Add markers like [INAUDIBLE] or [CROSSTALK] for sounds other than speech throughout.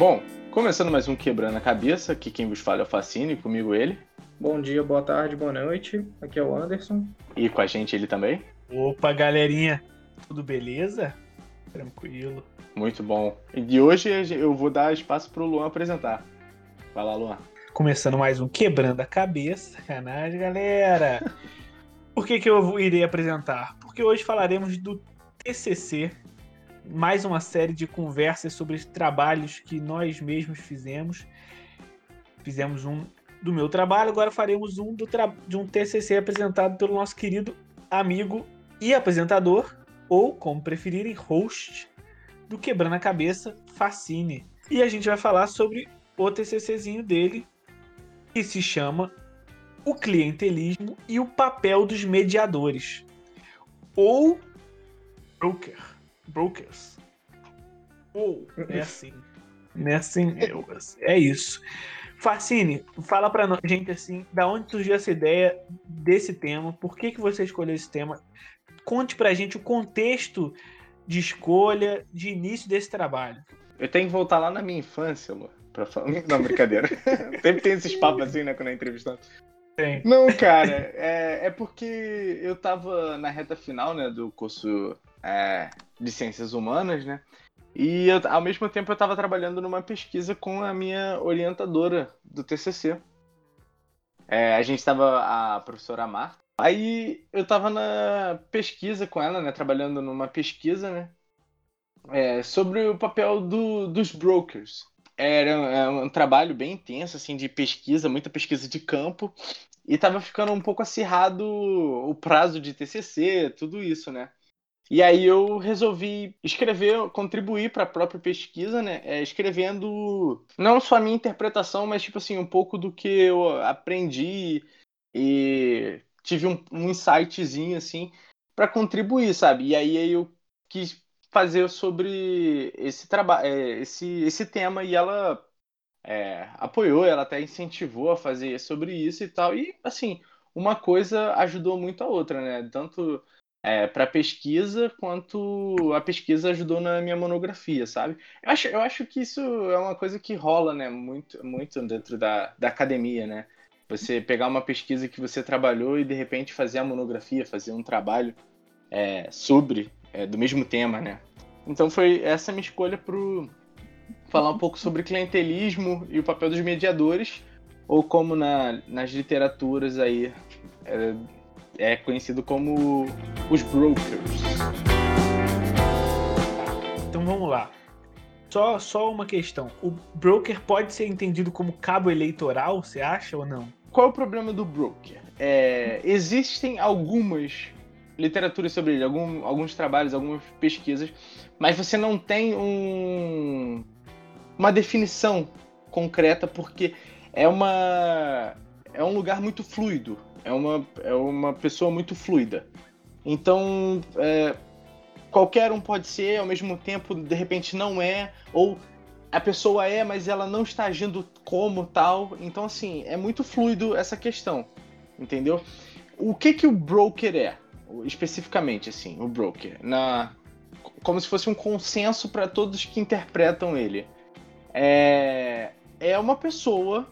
Bom, começando mais um Quebrando a Cabeça, aqui quem vos fala é o Facine, comigo ele. Bom dia, boa tarde, boa noite. Aqui é o Anderson. E com a gente ele também. Opa, galerinha, tudo beleza? Tranquilo. Muito bom. E hoje eu vou dar espaço pro Luan apresentar. Vai lá, Luan. Começando mais um Quebrando a Cabeça. Sacanagem, galera. [LAUGHS] Por que, que eu irei apresentar? Porque hoje falaremos do TCC, mais uma série de conversas sobre trabalhos que nós mesmos fizemos. Fizemos um do meu trabalho, agora faremos um do de um TCC apresentado pelo nosso querido amigo e apresentador, ou como preferirem, host do Quebrando a Cabeça, Facine. E a gente vai falar sobre o TCCzinho dele, que se chama O Clientelismo e o Papel dos Mediadores, ou Broker. Brokers. Ou, é assim. Não é assim, é, é isso. Facine, fala pra gente assim, da onde surgiu essa ideia desse tema, por que, que você escolheu esse tema? Conte pra gente o contexto de escolha, de início desse trabalho. Eu tenho que voltar lá na minha infância, Lu, pra falar. [LAUGHS] Não, brincadeira. [LAUGHS] Sempre tem esses papos assim, né, quando é entrevistado. Tem. Não, cara, é, é porque eu tava na reta final, né, do curso é, de Ciências Humanas, né? E eu, ao mesmo tempo eu estava trabalhando numa pesquisa com a minha orientadora do TCC. É, a gente estava, a professora Marta. Aí eu estava na pesquisa com ela, né? Trabalhando numa pesquisa, né? É, sobre o papel do, dos brokers. Era é um trabalho bem intenso, assim, de pesquisa, muita pesquisa de campo. E estava ficando um pouco acirrado o prazo de TCC, tudo isso, né? E aí eu resolvi escrever, contribuir para a própria pesquisa, né? É, escrevendo não só a minha interpretação, mas tipo assim, um pouco do que eu aprendi e tive um, um insightzinho assim para contribuir, sabe? E aí eu quis fazer sobre esse trabalho, é, esse, esse tema e ela é, apoiou, ela até incentivou a fazer sobre isso e tal. E assim, uma coisa ajudou muito a outra, né? Tanto é, para pesquisa, quanto a pesquisa ajudou na minha monografia, sabe? Eu acho, eu acho que isso é uma coisa que rola, né, muito, muito dentro da, da academia, né? Você pegar uma pesquisa que você trabalhou e de repente fazer a monografia, fazer um trabalho é, sobre, é, do mesmo tema, né? Então foi essa minha escolha para falar um pouco sobre clientelismo e o papel dos mediadores, ou como na, nas literaturas aí é, conhecido como os brokers. Então vamos lá. Só, só uma questão. O broker pode ser entendido como cabo eleitoral, você acha ou não? Qual é o problema do broker? É, existem algumas literaturas sobre ele, algum, alguns trabalhos, algumas pesquisas, mas você não tem um, uma definição concreta porque é uma é um lugar muito fluido é uma, é uma pessoa muito fluida. Então, é, qualquer um pode ser, ao mesmo tempo, de repente não é, ou a pessoa é, mas ela não está agindo como tal. Então, assim, é muito fluido essa questão, entendeu? O que que o broker é, especificamente, assim, o broker? Na, como se fosse um consenso para todos que interpretam ele. É, é uma pessoa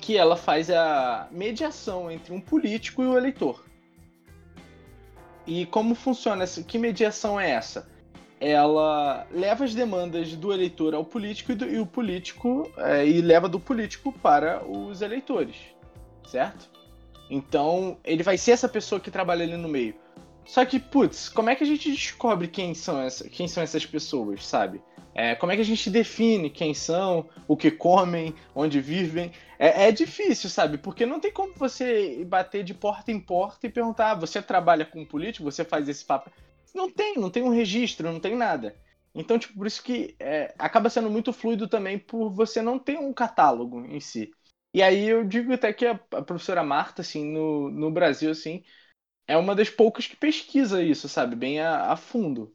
que ela faz a mediação entre um político e o eleitor. E como funciona essa? Que mediação é essa? Ela leva as demandas do eleitor ao político e, do, e o político é, e leva do político para os eleitores, certo? Então ele vai ser essa pessoa que trabalha ali no meio. Só que, putz, como é que a gente descobre quem são, essa, quem são essas pessoas, sabe? É, como é que a gente define quem são, o que comem, onde vivem? É, é, difícil, sabe? Porque não tem como você bater de porta em porta e perguntar: ah, você trabalha com político, você faz esse papo. Não tem, não tem um registro, não tem nada. Então, tipo, por isso que é, acaba sendo muito fluido também por você não ter um catálogo em si. E aí eu digo até que a, a professora Marta, assim, no, no Brasil, assim, é uma das poucas que pesquisa isso, sabe? Bem a, a fundo.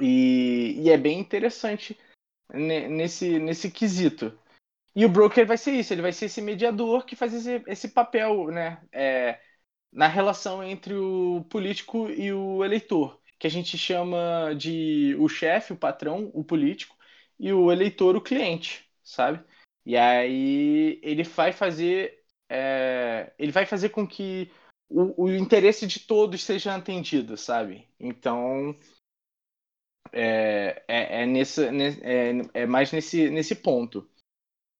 E, e é bem interessante nesse, nesse quesito. E o broker vai ser isso, ele vai ser esse mediador que faz esse, esse papel né, é, na relação entre o político e o eleitor, que a gente chama de o chefe, o patrão, o político, e o eleitor o cliente, sabe? E aí ele vai fazer é, ele vai fazer com que o, o, interesse de todos seja atendido, sabe? Então é, é, é, nesse, é, é mais nesse, nesse ponto.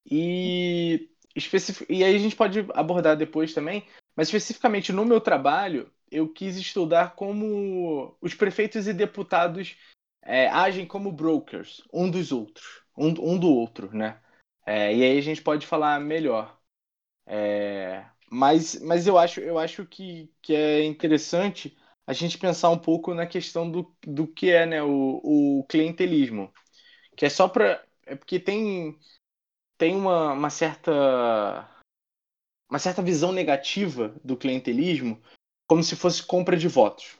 E, especific... e aí a gente pode abordar depois também, mas especificamente no meu trabalho, eu quis estudar como os prefeitos e deputados é, agem como brokers, um dos outros, um, um do outro, né? É, e aí a gente pode falar melhor. É, mas, mas eu acho, eu acho que, que é interessante a gente pensar um pouco na questão do, do que é né, o, o clientelismo. Que é só para. É porque tem, tem uma, uma certa. Uma certa visão negativa do clientelismo, como se fosse compra de votos.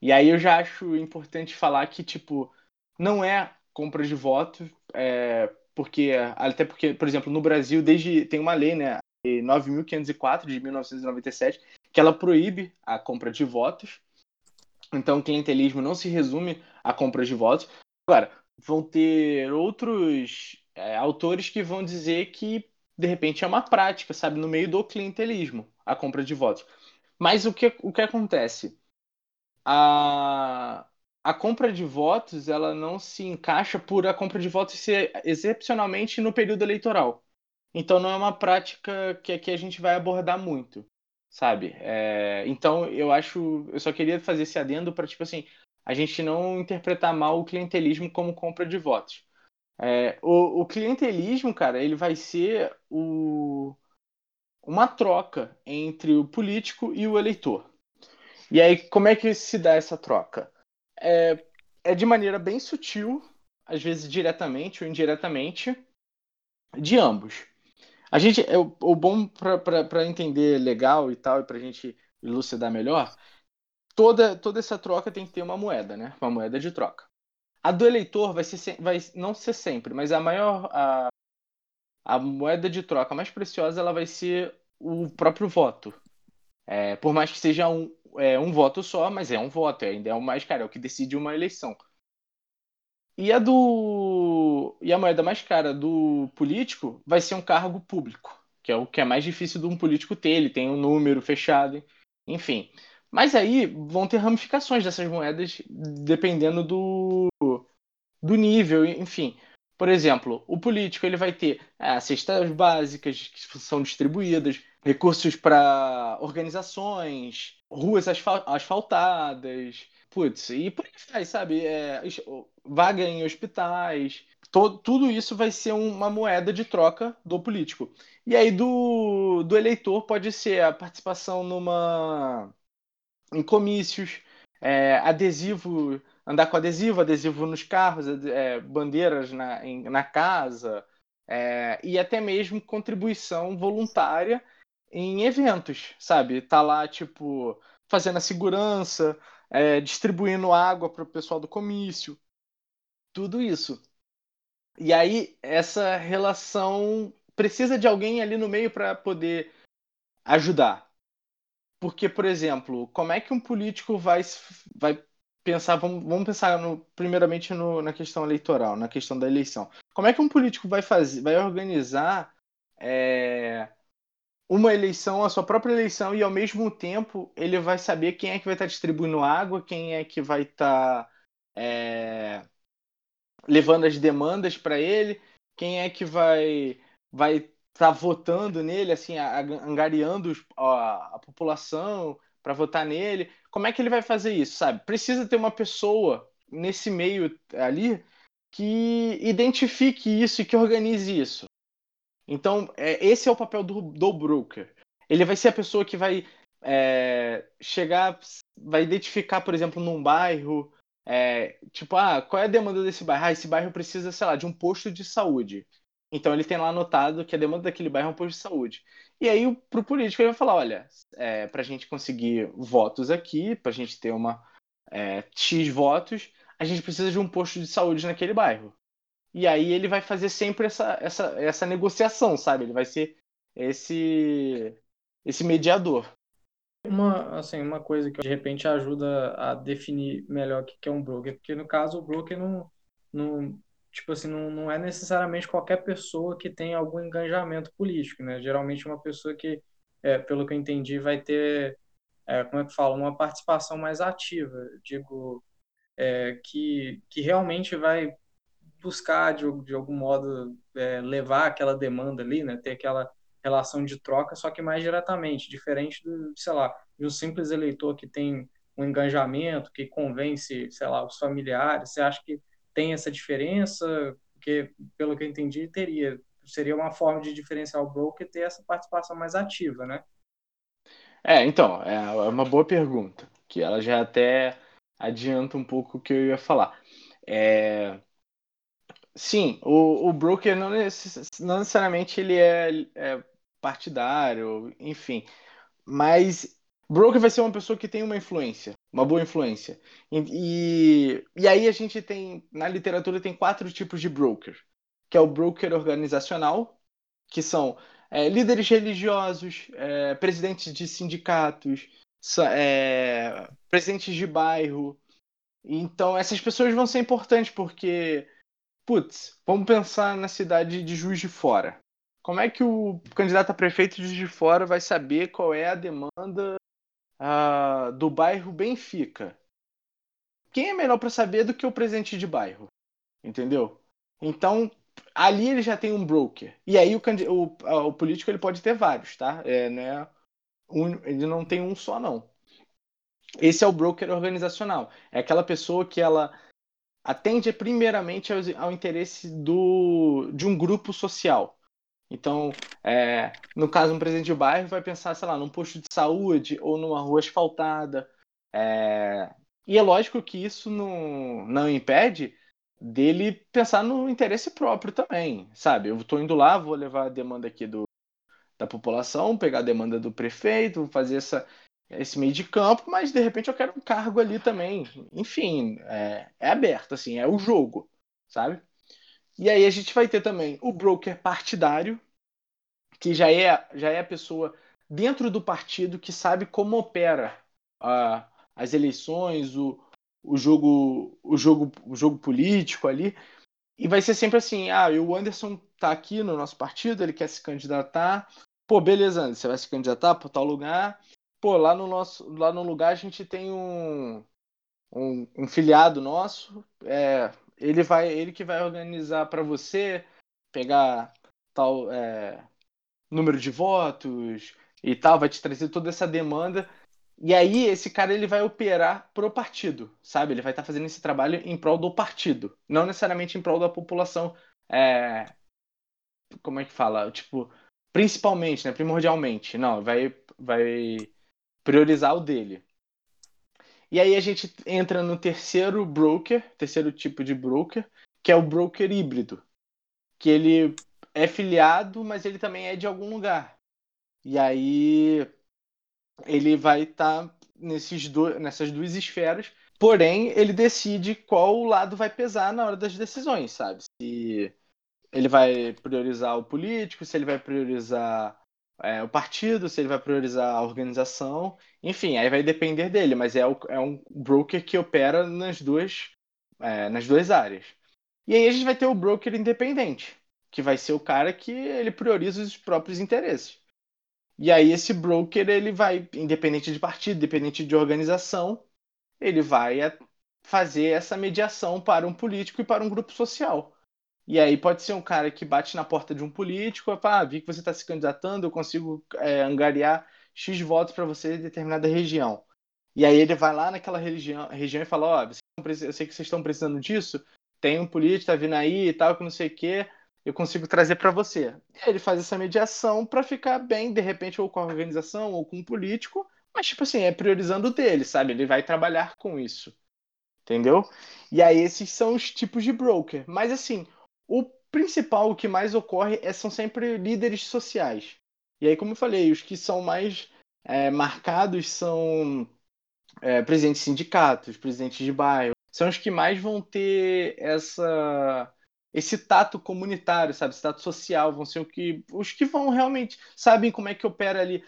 E aí eu já acho importante falar que, tipo, não é compra de votos, é, porque, até porque, por exemplo, no Brasil, desde tem uma lei, né, 9.504 de 1997, que ela proíbe a compra de votos. Então, clientelismo não se resume à compra de votos. Agora, vão ter outros é, autores que vão dizer que, de repente, é uma prática, sabe, no meio do clientelismo, a compra de votos. Mas o que, o que acontece? a, a compra de votos ela não se encaixa por a compra de votos ser excepcionalmente no período eleitoral. Então não é uma prática que aqui a gente vai abordar muito, sabe? É, então eu acho, eu só queria fazer esse adendo para tipo assim, a gente não interpretar mal o clientelismo como compra de votos. É, o, o clientelismo, cara, ele vai ser o, uma troca entre o político e o eleitor. E aí, como é que se dá essa troca? É, é de maneira bem sutil, às vezes diretamente ou indiretamente, de ambos. A gente, é, o, o bom para entender legal e tal, e para a gente elucidar melhor, toda, toda essa troca tem que ter uma moeda, né? Uma moeda de troca. A do eleitor vai, ser, vai não ser sempre, mas a maior. A, a moeda de troca mais preciosa ela vai ser o próprio voto. É, por mais que seja um, é um voto só, mas é um voto, ainda é o mais caro, é o que decide uma eleição. E a do e a moeda mais cara do político vai ser um cargo público, que é o que é mais difícil de um político ter, ele tem um número fechado, enfim. Mas aí vão ter ramificações dessas moedas dependendo do, do nível, enfim. Por exemplo, o político ele vai ter é, cestas básicas que são distribuídas, recursos para organizações, ruas asfaltadas, putz, e por aí vai, sabe? É, vaga em hospitais, todo, tudo isso vai ser uma moeda de troca do político. E aí do, do eleitor pode ser a participação numa em comícios, é, adesivo, andar com adesivo, adesivo nos carros, é, bandeiras na, em, na casa, é, e até mesmo contribuição voluntária em eventos, sabe? Tá lá, tipo, fazendo a segurança, é, distribuindo água para o pessoal do comício, tudo isso. E aí, essa relação precisa de alguém ali no meio para poder ajudar. Porque, por exemplo, como é que um político vai, vai pensar, vamos, vamos pensar no, primeiramente no, na questão eleitoral, na questão da eleição. Como é que um político vai fazer, vai organizar é, uma eleição, a sua própria eleição, e ao mesmo tempo ele vai saber quem é que vai estar distribuindo água, quem é que vai estar é, levando as demandas para ele, quem é que vai vai estar votando nele, assim, angariando a, a população para votar nele. Como é que ele vai fazer isso, sabe? Precisa ter uma pessoa nesse meio ali que identifique isso e que organize isso. Então, é, esse é o papel do, do broker. Ele vai ser a pessoa que vai é, chegar, vai identificar, por exemplo, num bairro, é, tipo, ah, qual é a demanda desse bairro? Ah, esse bairro precisa, sei lá, de um posto de saúde. Então ele tem lá anotado que a demanda daquele bairro é um posto de saúde. E aí, para o político, ele vai falar: olha, é, para a gente conseguir votos aqui, para a gente ter uma é, X votos, a gente precisa de um posto de saúde naquele bairro. E aí ele vai fazer sempre essa, essa, essa negociação, sabe? Ele vai ser esse, esse mediador. Uma, assim, uma coisa que de repente ajuda a definir melhor o que é um broker, porque no caso o broker não, não, tipo assim, não, não é necessariamente qualquer pessoa que tem algum engajamento político, né? Geralmente uma pessoa que, é, pelo que eu entendi, vai ter, é, como é que fala, uma participação mais ativa. Digo, é, que, que realmente vai buscar, de, de algum modo, é, levar aquela demanda ali, né? Ter aquela relação de troca, só que mais diretamente, diferente do, sei lá, de um simples eleitor que tem um engajamento, que convence, sei lá, os familiares. Você acha que tem essa diferença? Porque, pelo que eu entendi, teria. Seria uma forma de diferenciar o broker ter essa participação mais ativa, né? É, então, é uma boa pergunta, que ela já até adianta um pouco o que eu ia falar. É... Sim, o, o broker não, necess... não necessariamente ele é, é partidário, enfim, mas broker vai ser uma pessoa que tem uma influência, uma boa influência. E, e, aí a gente tem, na literatura, tem quatro tipos de broker, que é o broker organizacional, que são é, líderes religiosos, é, presidentes de sindicatos, é, presidentes de bairro. Então, essas pessoas vão ser importantes porque, putz, vamos pensar na cidade de Juiz de Fora. Como é que o candidato a prefeito de Juiz de Fora vai saber qual é a demanda uh, do bairro Benfica? Quem é melhor para saber do que o presidente de bairro? Entendeu? Então, ali ele já tem um broker. E aí o, o, o político ele pode ter vários, tá? É, né? Um, ele não tem um só, não. Esse é o broker organizacional. É aquela pessoa que ela atende primeiramente ao, ao interesse do, de um grupo social. Então, é, no caso, um presidente de bairro vai pensar, sei lá, num posto de saúde ou numa rua asfaltada. É... E é lógico que isso não, não impede dele pensar no interesse próprio também, sabe? Eu estou indo lá, vou levar a demanda aqui do, da população, pegar a demanda do prefeito, fazer essa, esse meio de campo, mas de repente eu quero um cargo ali também. Enfim, é, é aberto, assim, é o jogo, sabe? E aí a gente vai ter também o broker partidário, que já é, já é a pessoa dentro do partido que sabe como opera uh, as eleições, o, o jogo, o jogo, o jogo político ali. E vai ser sempre assim: ah, o Anderson tá aqui no nosso partido, ele quer se candidatar. Pô, beleza, Anderson, você vai se candidatar por tal lugar. Pô, lá no nosso, lá no lugar a gente tem um, um, um filiado nosso. É, ele vai, ele que vai organizar para você pegar tal é, número de votos e tal, vai te trazer toda essa demanda e aí esse cara ele vai operar pro partido, sabe? Ele vai estar tá fazendo esse trabalho em prol do partido, não necessariamente em prol da população. É... Como é que fala? Tipo, principalmente, né? Primordialmente, não. Vai, vai priorizar o dele. E aí a gente entra no terceiro broker, terceiro tipo de broker, que é o broker híbrido, que ele é filiado, mas ele também é de algum lugar. E aí ele vai estar tá nesses nessas duas esferas, porém ele decide qual lado vai pesar na hora das decisões, sabe? Se ele vai priorizar o político, se ele vai priorizar é, o partido, se ele vai priorizar a organização, enfim, aí vai depender dele, mas é, o, é um broker que opera nas duas, é, nas duas áreas. E aí a gente vai ter o broker independente, que vai ser o cara que ele prioriza os próprios interesses. E aí esse broker, ele vai, independente de partido, independente de organização, ele vai fazer essa mediação para um político e para um grupo social. E aí pode ser um cara que bate na porta de um político, e fala, ah, vi que você está se candidatando, eu consigo é, angariar X votos para você em determinada região. E aí ele vai lá naquela região, região e fala, ó, oh, eu sei que vocês estão precisando disso, tem um político, tá vindo aí e tal, que não sei o quê, eu consigo trazer para você. E ele faz essa mediação para ficar bem, de repente, ou com a organização ou com o político, mas, tipo assim, é priorizando o dele, sabe? Ele vai trabalhar com isso. Entendeu? E aí, esses são os tipos de broker. Mas, assim, o principal, o que mais ocorre, é, são sempre líderes sociais. E aí, como eu falei, os que são mais é, marcados são é, presidentes de sindicatos, presidentes de bairro, são os que mais vão ter essa esse tato comunitário, sabe? Esse tato social vão ser o que, os que vão realmente sabem como é que opera ali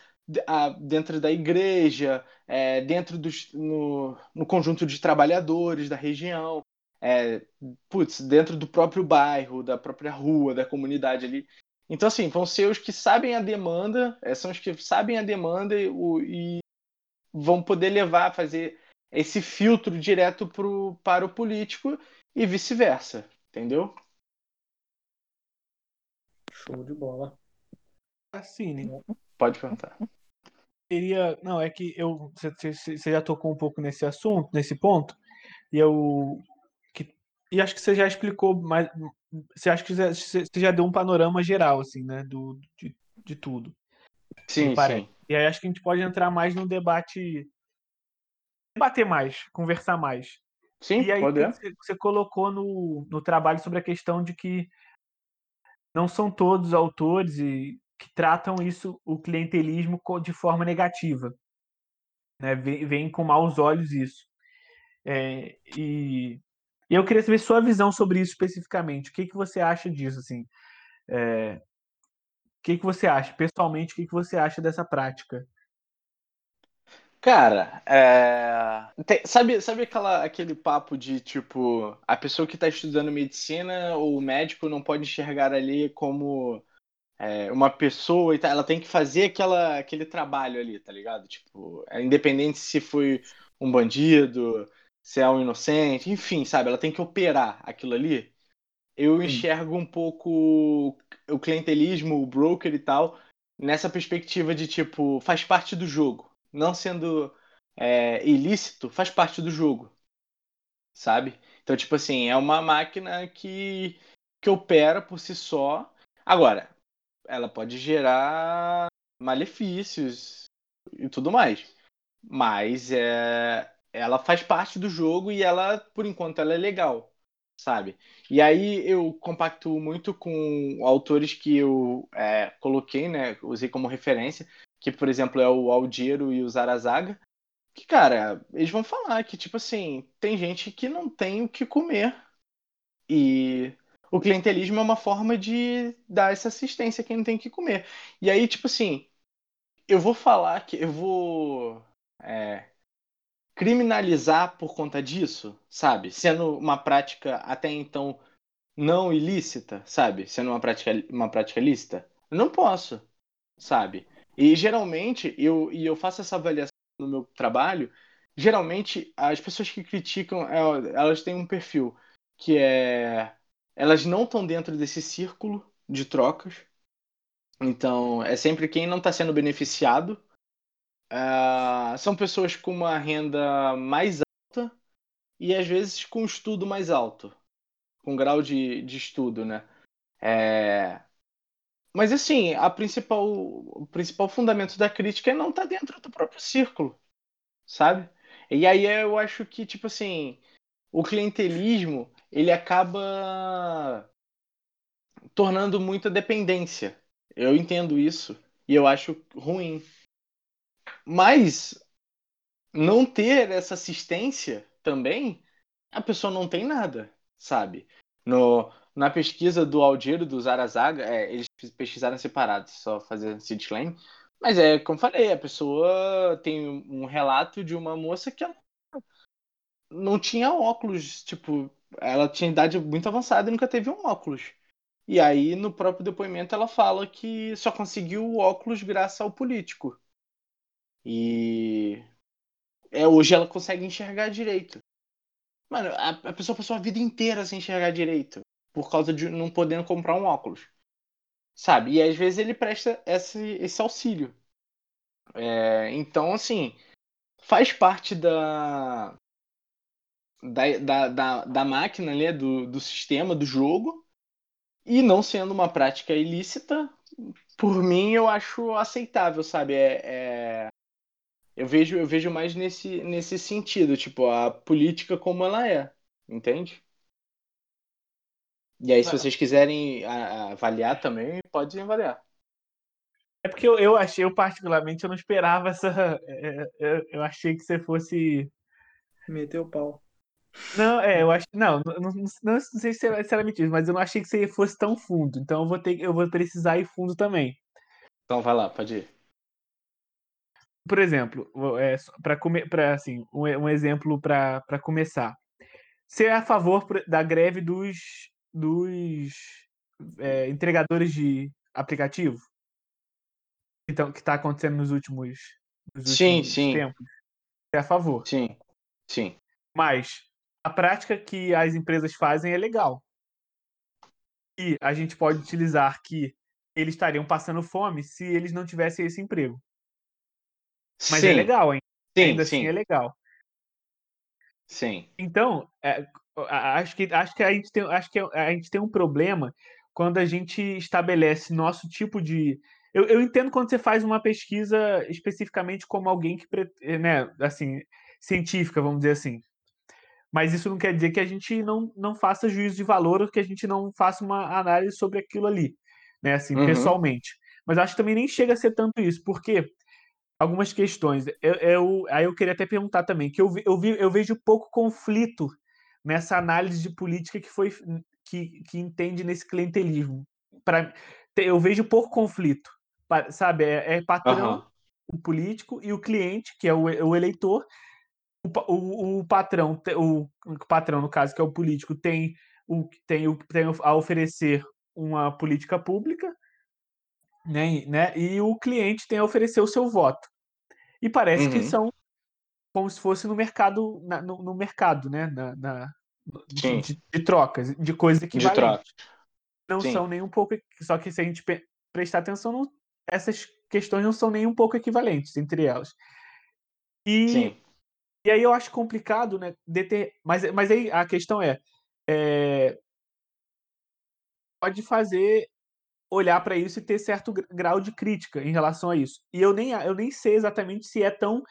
dentro da igreja, é, dentro dos, no, no conjunto de trabalhadores da região. É, putz, dentro do próprio bairro, da própria rua, da comunidade ali. Então, assim, vão ser os que sabem a demanda, é, são os que sabem a demanda e, o, e vão poder levar, fazer esse filtro direto pro, para o político e vice-versa, entendeu? Show de bola. Assim, né? Pode perguntar. Queria. Não, é que eu. Você você já tocou um pouco nesse assunto, nesse ponto, e eu. E acho que você já explicou mais. Você acha que você já deu um panorama geral, assim, né? Do, de, de tudo. Sim, sim. E aí acho que a gente pode entrar mais no debate. Debater mais, conversar mais. Sim, E aí pode é. você, você colocou no, no trabalho sobre a questão de que não são todos os autores e que tratam isso, o clientelismo, de forma negativa. Né? Vem, vem com maus olhos isso. É, e, e eu queria saber sua visão sobre isso especificamente. O que, que você acha disso? Assim? É, o que, que você acha? Pessoalmente, o que, que você acha dessa prática? Cara, é, tem- sabe, sabe aquela, aquele papo de tipo, a pessoa que está estudando medicina ou médico não pode enxergar ali como é, uma pessoa e tal, ela tem que fazer aquela, aquele trabalho ali, tá ligado? Tipo, é independente se foi um bandido, se é um inocente, enfim, sabe? Ela tem que operar aquilo ali. Eu enxergo um pouco o clientelismo, o broker e tal, nessa perspectiva de tipo, faz parte do jogo. Não sendo é, ilícito, faz parte do jogo, sabe? Então, tipo assim, é uma máquina que, que opera por si só. Agora, ela pode gerar malefícios e tudo mais. Mas é, ela faz parte do jogo e ela, por enquanto, ela é legal, sabe? E aí eu compacto muito com autores que eu é, coloquei, né? Usei como referência, que, por exemplo, é o Aldiero e o Zarazaga. Que, cara, eles vão falar que, tipo assim, tem gente que não tem o que comer. E o clientelismo é uma forma de dar essa assistência a quem não tem o que comer. E aí, tipo assim, eu vou falar que eu vou é, criminalizar por conta disso, sabe? Sendo uma prática até então não ilícita, sabe? Sendo uma prática, uma prática lícita. Eu não posso, sabe? E geralmente, eu, e eu faço essa avaliação no meu trabalho, geralmente as pessoas que criticam, é, elas têm um perfil que é. Elas não estão dentro desse círculo de trocas. Então, é sempre quem não está sendo beneficiado. Ah, são pessoas com uma renda mais alta e às vezes com estudo mais alto, com grau de, de estudo, né? É, Mas assim, a principal, o principal fundamento da crítica é não estar dentro do próprio círculo, sabe? E aí eu acho que, tipo assim, o clientelismo, ele acaba tornando muita dependência. Eu entendo isso e eu acho ruim. Mas não ter essa assistência também, a pessoa não tem nada, sabe? No, na pesquisa do Aldiero do Zarazaga, é, eles pesquisaram separados, só fazer esse disclaimer. Mas é, como falei, a pessoa tem um relato de uma moça que ela não tinha óculos, tipo, ela tinha idade muito avançada e nunca teve um óculos. E aí, no próprio depoimento, ela fala que só conseguiu o óculos graças ao político. E é, hoje ela consegue enxergar direito. Mano, a, a pessoa passou a vida inteira sem enxergar direito. Por causa de não podendo comprar um óculos. Sabe? E às vezes ele presta esse, esse auxílio. É, então, assim, faz parte da, da, da, da, da máquina, né, do, do sistema, do jogo. E não sendo uma prática ilícita, por mim eu acho aceitável, sabe? É, é, eu vejo, eu vejo mais nesse, nesse sentido, tipo, a política como ela é, entende? E aí, se vocês quiserem avaliar também, pode avaliar. É porque eu, eu achei, eu particularmente, eu não esperava essa. [LAUGHS] é, é, eu achei que você fosse. Meteu o pau. Não, é, eu acho. Não, não, não, não sei se era, se era mentira, mas eu não achei que você fosse tão fundo. Então eu vou ter, eu vou precisar ir fundo também. Então vai lá, pode ir. Por exemplo, para comer, para assim, um, um exemplo para começar. Você é a favor da greve dos, dos é, entregadores de aplicativo? Então, que está acontecendo nos últimos, nos sim, últimos sim. tempos? Você é a favor? Sim, sim. Mas a prática que as empresas fazem é legal. E a gente pode utilizar que eles estariam passando fome se eles não tivessem esse emprego. Mas é sim. é legal, hein? Sim, Ainda sim. assim é legal. Sim. Então, é, acho que acho que a gente tem acho que a gente tem um problema quando a gente estabelece nosso tipo de eu, eu entendo quando você faz uma pesquisa especificamente como alguém que né assim científica vamos dizer assim mas isso não quer dizer que a gente não, não faça juízo de valor ou que a gente não faça uma análise sobre aquilo ali, né, assim, Uhum. pessoalmente. Mas acho que também nem chega a ser tanto isso, porque algumas questões, eu, eu aí eu queria até perguntar também, que eu, vi, eu, vi, eu vejo pouco conflito nessa análise de política que foi que, que entende nesse clientelismo. Pra, eu vejo pouco conflito, sabe? É, é patrão, Uhum. o político e o cliente, que é o, o eleitor, o, o, patrão, o, o patrão, no caso, que é o político, tem, o, tem, o, tem a oferecer uma política pública, né, né, e o cliente tem a oferecer o seu voto. E parece Uhum. que são como se fosse no mercado, na, no, no, mercado, né, na, na de, de, trocas, de coisas equivalentes. De não Sim. são nem um pouco, só que se a gente prestar atenção, não, essas questões não são nem um pouco equivalentes entre elas. E Sim. E aí eu acho complicado, né? Deter... Mas, mas aí a questão é, é... pode fazer olhar para isso e ter certo grau de crítica em relação a isso. E eu nem, eu nem sei exatamente se é tão.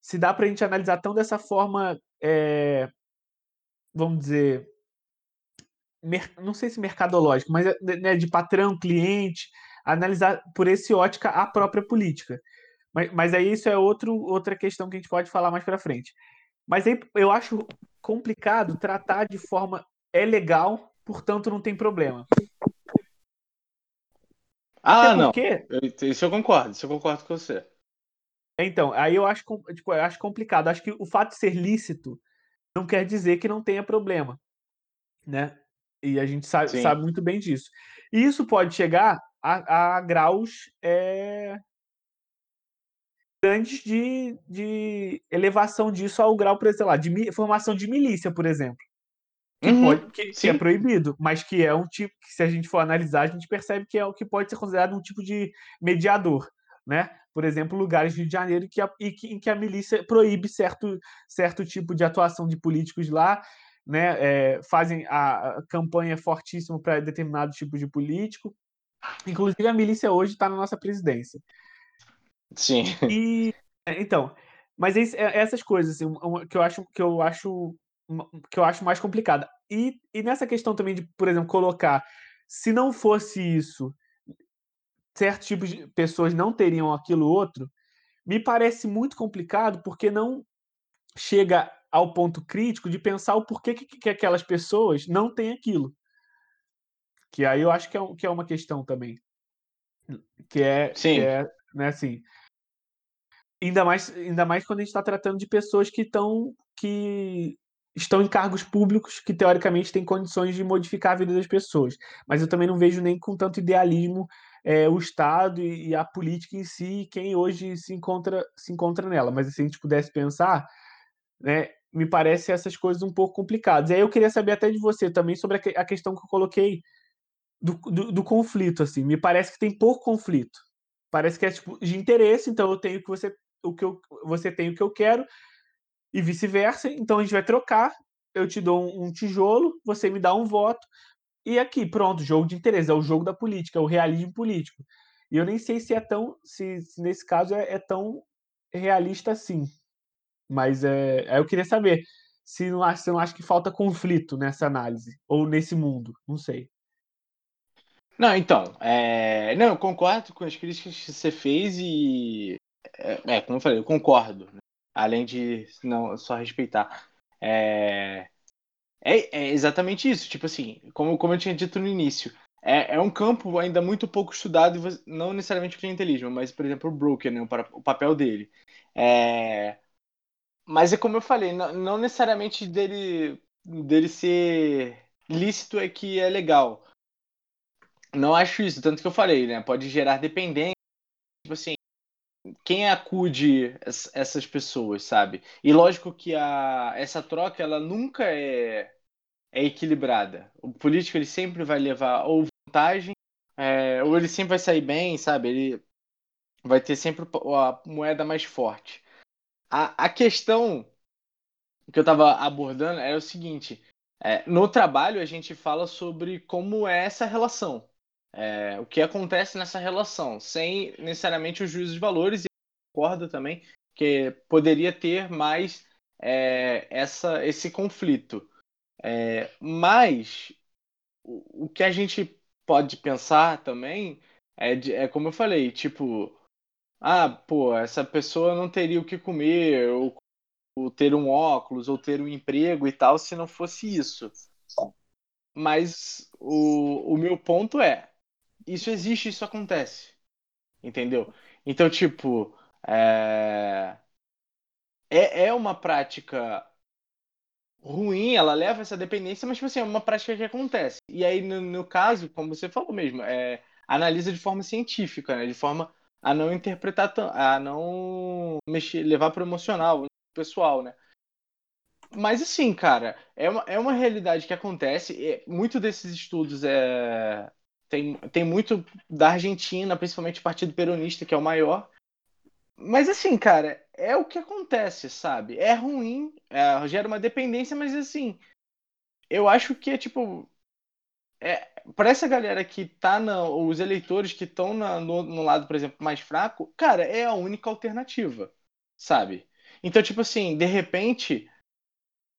se dá para a gente analisar tão dessa forma. É... vamos dizer. Não sei se mercadológico, mas né, de patrão, cliente, analisar por esse ótica a própria política. Mas, mas aí isso é outro, outra questão que a gente pode falar mais para frente. Mas aí eu acho complicado tratar de forma é legal, portanto não tem problema. Ah, Até não. porque- Isso eu concordo, isso eu concordo com você. Então, aí eu acho, tipo, eu acho complicado. Acho que o fato de ser lícito não quer dizer que não tenha problema, né? E a gente sabe, sabe muito bem disso. E isso pode chegar a, a graus é, grandes de, de elevação disso ao grau, por exemplo, de formação de milícia, por exemplo. Que, Uhum, pode, que, que é proibido, mas que é um tipo que, se a gente for analisar, a gente percebe que é o que pode ser considerado um tipo de mediador, né? Por exemplo, lugares do Rio de Janeiro que a, e que, em que a milícia proíbe certo, certo tipo de atuação de políticos lá, né? É, fazem a, a campanha fortíssima para determinado tipo de político. Inclusive, a milícia hoje está na nossa presidência. Sim. E é, então, mas esse- é- essas coisas assim, que eu acho que eu acho que eu acho mais complicada. E, e nessa questão também de, por exemplo, colocar se não fosse isso, certos tipos de pessoas não teriam aquilo outro, me parece muito complicado porque não chega ao ponto crítico de pensar o porquê que, que aquelas pessoas não têm aquilo. Que aí eu acho que é, que é uma questão também. Que é, Sim. que é né, assim, Ainda mais, ainda mais quando a gente está tratando de pessoas que estão que estão em cargos públicos que teoricamente têm condições de modificar a vida das pessoas. Mas eu também não vejo nem com tanto idealismo é, o Estado e, e a política em si, quem hoje se encontra se encontra nela. Mas se a gente pudesse pensar, né, me parece essas coisas um pouco complicadas. E aí eu queria saber até de você também sobre a, a questão que eu coloquei do, do, do conflito. Assim, me parece que tem pouco conflito. Parece que é tipo de interesse, então eu tenho que você o que eu, você tem o que eu quero e vice-versa. Então a gente vai trocar. Eu te dou um, tijolo, você me dá um voto e aqui pronto, jogo de interesse é o jogo da política, é o realismo político. E eu nem sei se é tão, se, se nesse caso é, é tão realista assim. Mas é, aí eu queria saber se não se não acha que falta conflito nessa análise ou nesse mundo, não sei. Não, então, é... não, eu concordo com as críticas que você fez e é, é, como eu falei, eu concordo, né? Além de não só respeitar. É... É, é exatamente isso, tipo assim, como, como eu tinha dito no início, é, é um campo ainda muito pouco estudado, não necessariamente o clientelismo, mas, por exemplo, o broker, né, o papel dele. É... Mas é como eu falei, não, não necessariamente dele dele ser lícito é que é legal. Não acho isso, tanto que eu falei, né? Pode gerar dependência. Tipo assim, quem acude essas pessoas, sabe? E lógico que a, essa troca, ela nunca é, é equilibrada. O político, ele sempre vai levar ou vantagem, é, ou ele sempre vai sair bem, sabe? Ele vai ter sempre a moeda mais forte. A, a questão que eu estava abordando era o seguinte: é, no trabalho a gente fala sobre como é essa relação, é, o que acontece nessa relação, sem necessariamente o juízo de valores, e concordo também que poderia ter mais é, essa, esse conflito. É, mas o, o, que a gente pode pensar também é, de, é como eu falei, tipo, ah, pô, essa pessoa não teria o que comer, ou, ou ter um óculos, ou ter um emprego e tal, se não fosse isso. Mas o, o meu ponto é, isso existe, isso acontece. Entendeu? Então, tipo, é, é, é uma prática ruim, ela leva essa dependência, mas, tipo assim, é uma prática que acontece. E aí, no, no caso, como você falou mesmo, é, analisa de forma científica, né? De forma a não interpretar, a não mexer, levar para o emocional, pessoal, né? Mas assim, cara, é uma, é uma realidade que acontece. muito desses estudos é, tem, tem muito da Argentina, principalmente o Partido Peronista, que é o maior. Mas assim, cara, é o que acontece, sabe? É ruim, é, gera uma dependência, mas assim, eu acho que é tipo. É, para essa galera que tá na. Os eleitores que estão no, no lado, por exemplo, mais fraco, cara, é a única alternativa, sabe? Então, tipo assim, de repente,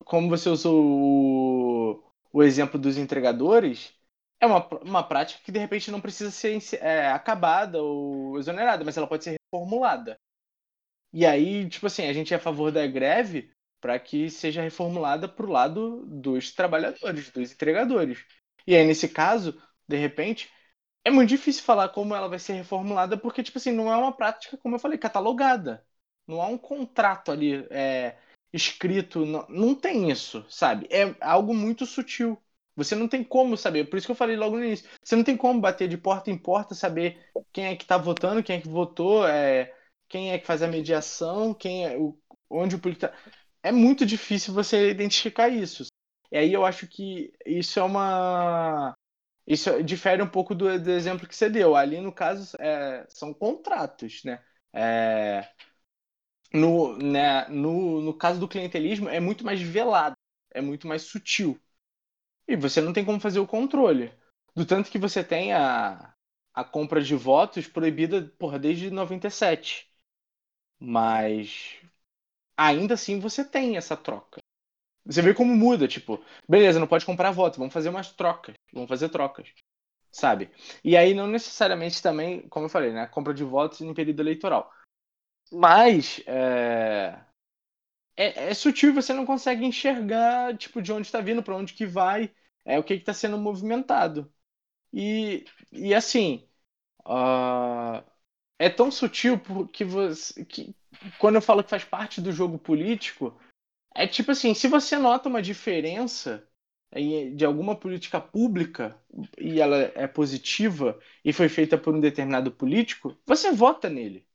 como você usou o, o exemplo dos entregadores, é uma, uma prática que de repente não precisa ser é, acabada ou exonerada, mas ela pode ser reformulada. E aí, tipo assim, a gente é a favor da greve para que seja reformulada para o lado dos trabalhadores, dos entregadores. E aí, nesse caso, de repente, é muito difícil falar como ela vai ser reformulada, porque, tipo assim, não é uma prática, como eu falei, catalogada. Não há um contrato ali é, escrito, não, não tem isso, sabe? É algo muito sutil. Você não tem como saber, por isso que eu falei logo no início. Você não tem como bater de porta em porta, saber quem é que está votando, quem é que votou, é, quem é que faz a mediação, quem é, o, onde o político tá. É muito difícil você identificar isso. E aí eu acho que isso é uma. Isso difere um pouco do, do exemplo que você deu. Ali, no caso, é, são contratos, né? É, no, né, no, no caso do clientelismo, é muito mais velado, é muito mais sutil. E você não tem como fazer o controle. Do tanto que você tem a, a compra de votos proibida porra, desde 97. Mas ainda assim você tem essa troca. Você vê como muda, tipo, beleza, não pode comprar voto, vamos fazer umas trocas, vamos fazer trocas, sabe? E aí não necessariamente também, como eu falei, né, compra de votos em período eleitoral. Mas é, é, é sutil, você não consegue enxergar, tipo, de onde está vindo, para onde que vai, é o que está sendo movimentado. E, e assim, uh, é tão sutil que você, que quando eu falo que faz parte do jogo político, é tipo assim, se você nota uma diferença de alguma política pública e ela é positiva e foi feita por um determinado político, você vota nele,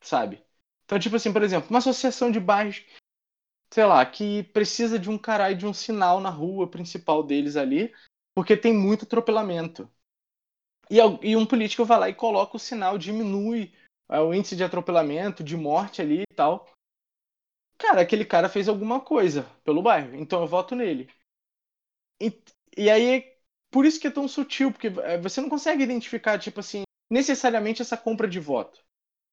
sabe? Então, tipo assim, por exemplo, uma associação de bairros sei lá, que precisa de um caralho de um sinal na rua principal deles ali, porque tem muito atropelamento. E, e um político vai lá e coloca o sinal, diminui é, o índice de atropelamento, de morte ali e tal. Cara, aquele cara fez alguma coisa pelo bairro, então eu voto nele. E, e aí, por isso que é tão sutil, porque é, você não consegue identificar, tipo assim, necessariamente essa compra de voto.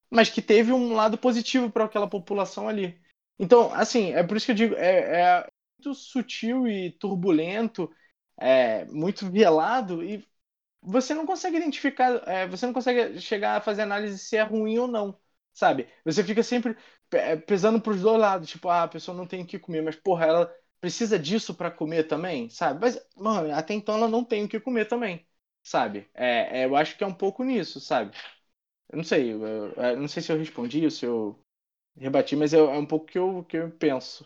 Mas que teve um lado positivo para aquela população ali. Então, assim, é por isso que eu digo, é, é muito sutil e turbulento, é muito velado e você não consegue identificar, é, você não consegue chegar a fazer análise se é ruim ou não, sabe? Você fica sempre é, pesando para os dois lados, tipo, ah, a pessoa não tem o que comer, mas porra, ela precisa disso para comer também, sabe? Mas, mano, até então ela não tem o que comer também, sabe? É, é, eu acho que é um pouco nisso, sabe? Eu não sei, eu, eu não sei se eu respondi ou se eu rebati, mas é, é um pouco que eu, que eu penso.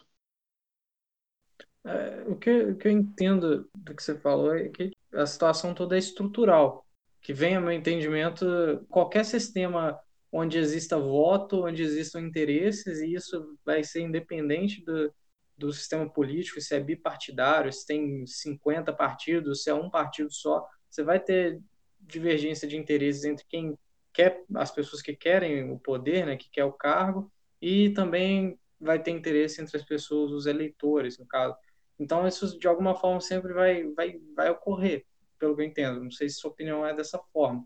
É, o, que, o que eu entendo do que você falou é que a situação toda é estrutural. Que vem, a meu entendimento, qualquer sistema onde exista voto, onde existam interesses, e isso vai ser independente do, do sistema político, se é bipartidário, se tem 50 partidos, se é um partido só, você vai ter divergência de interesses entre quem quer, as pessoas que querem o poder, né, que quer o cargo, e também vai ter interesse entre as pessoas, os eleitores, no caso. Então, isso de alguma forma sempre vai, vai, vai ocorrer, pelo que eu entendo. Não sei se sua opinião é dessa forma.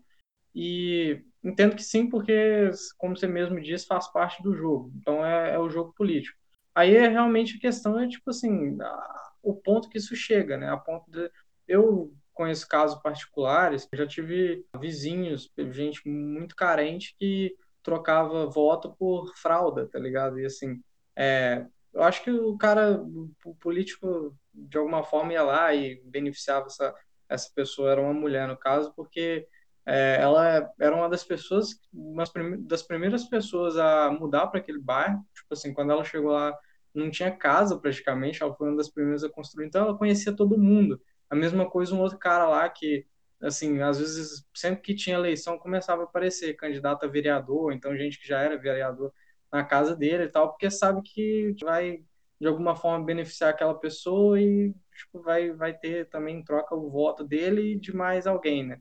E entendo que sim, porque, como você mesmo diz, faz parte do jogo. Então, é, é o jogo político. Aí é realmente a questão é tipo assim, a, o ponto que isso chega, né? A ponto de eu conheço casos particulares, já tive vizinhos, gente muito carente que trocava voto por fralda, tá ligado? E assim, é, eu acho que o cara, o político, de alguma forma ia lá e beneficiava essa, essa pessoa, era uma mulher no caso, porque é, ela era uma das pessoas, uma das primeiras pessoas a mudar para aquele bairro. Tipo assim, quando ela chegou lá, não tinha casa praticamente, ela foi uma das primeiras a construir, então ela conhecia todo mundo. A mesma coisa um outro cara lá que, assim, às vezes, sempre que tinha eleição, começava a aparecer candidato a vereador, então gente que já era vereador na casa dele e tal, porque sabe que vai de alguma forma beneficiar aquela pessoa e tipo, vai, vai ter também em troca o voto dele e de mais alguém, né?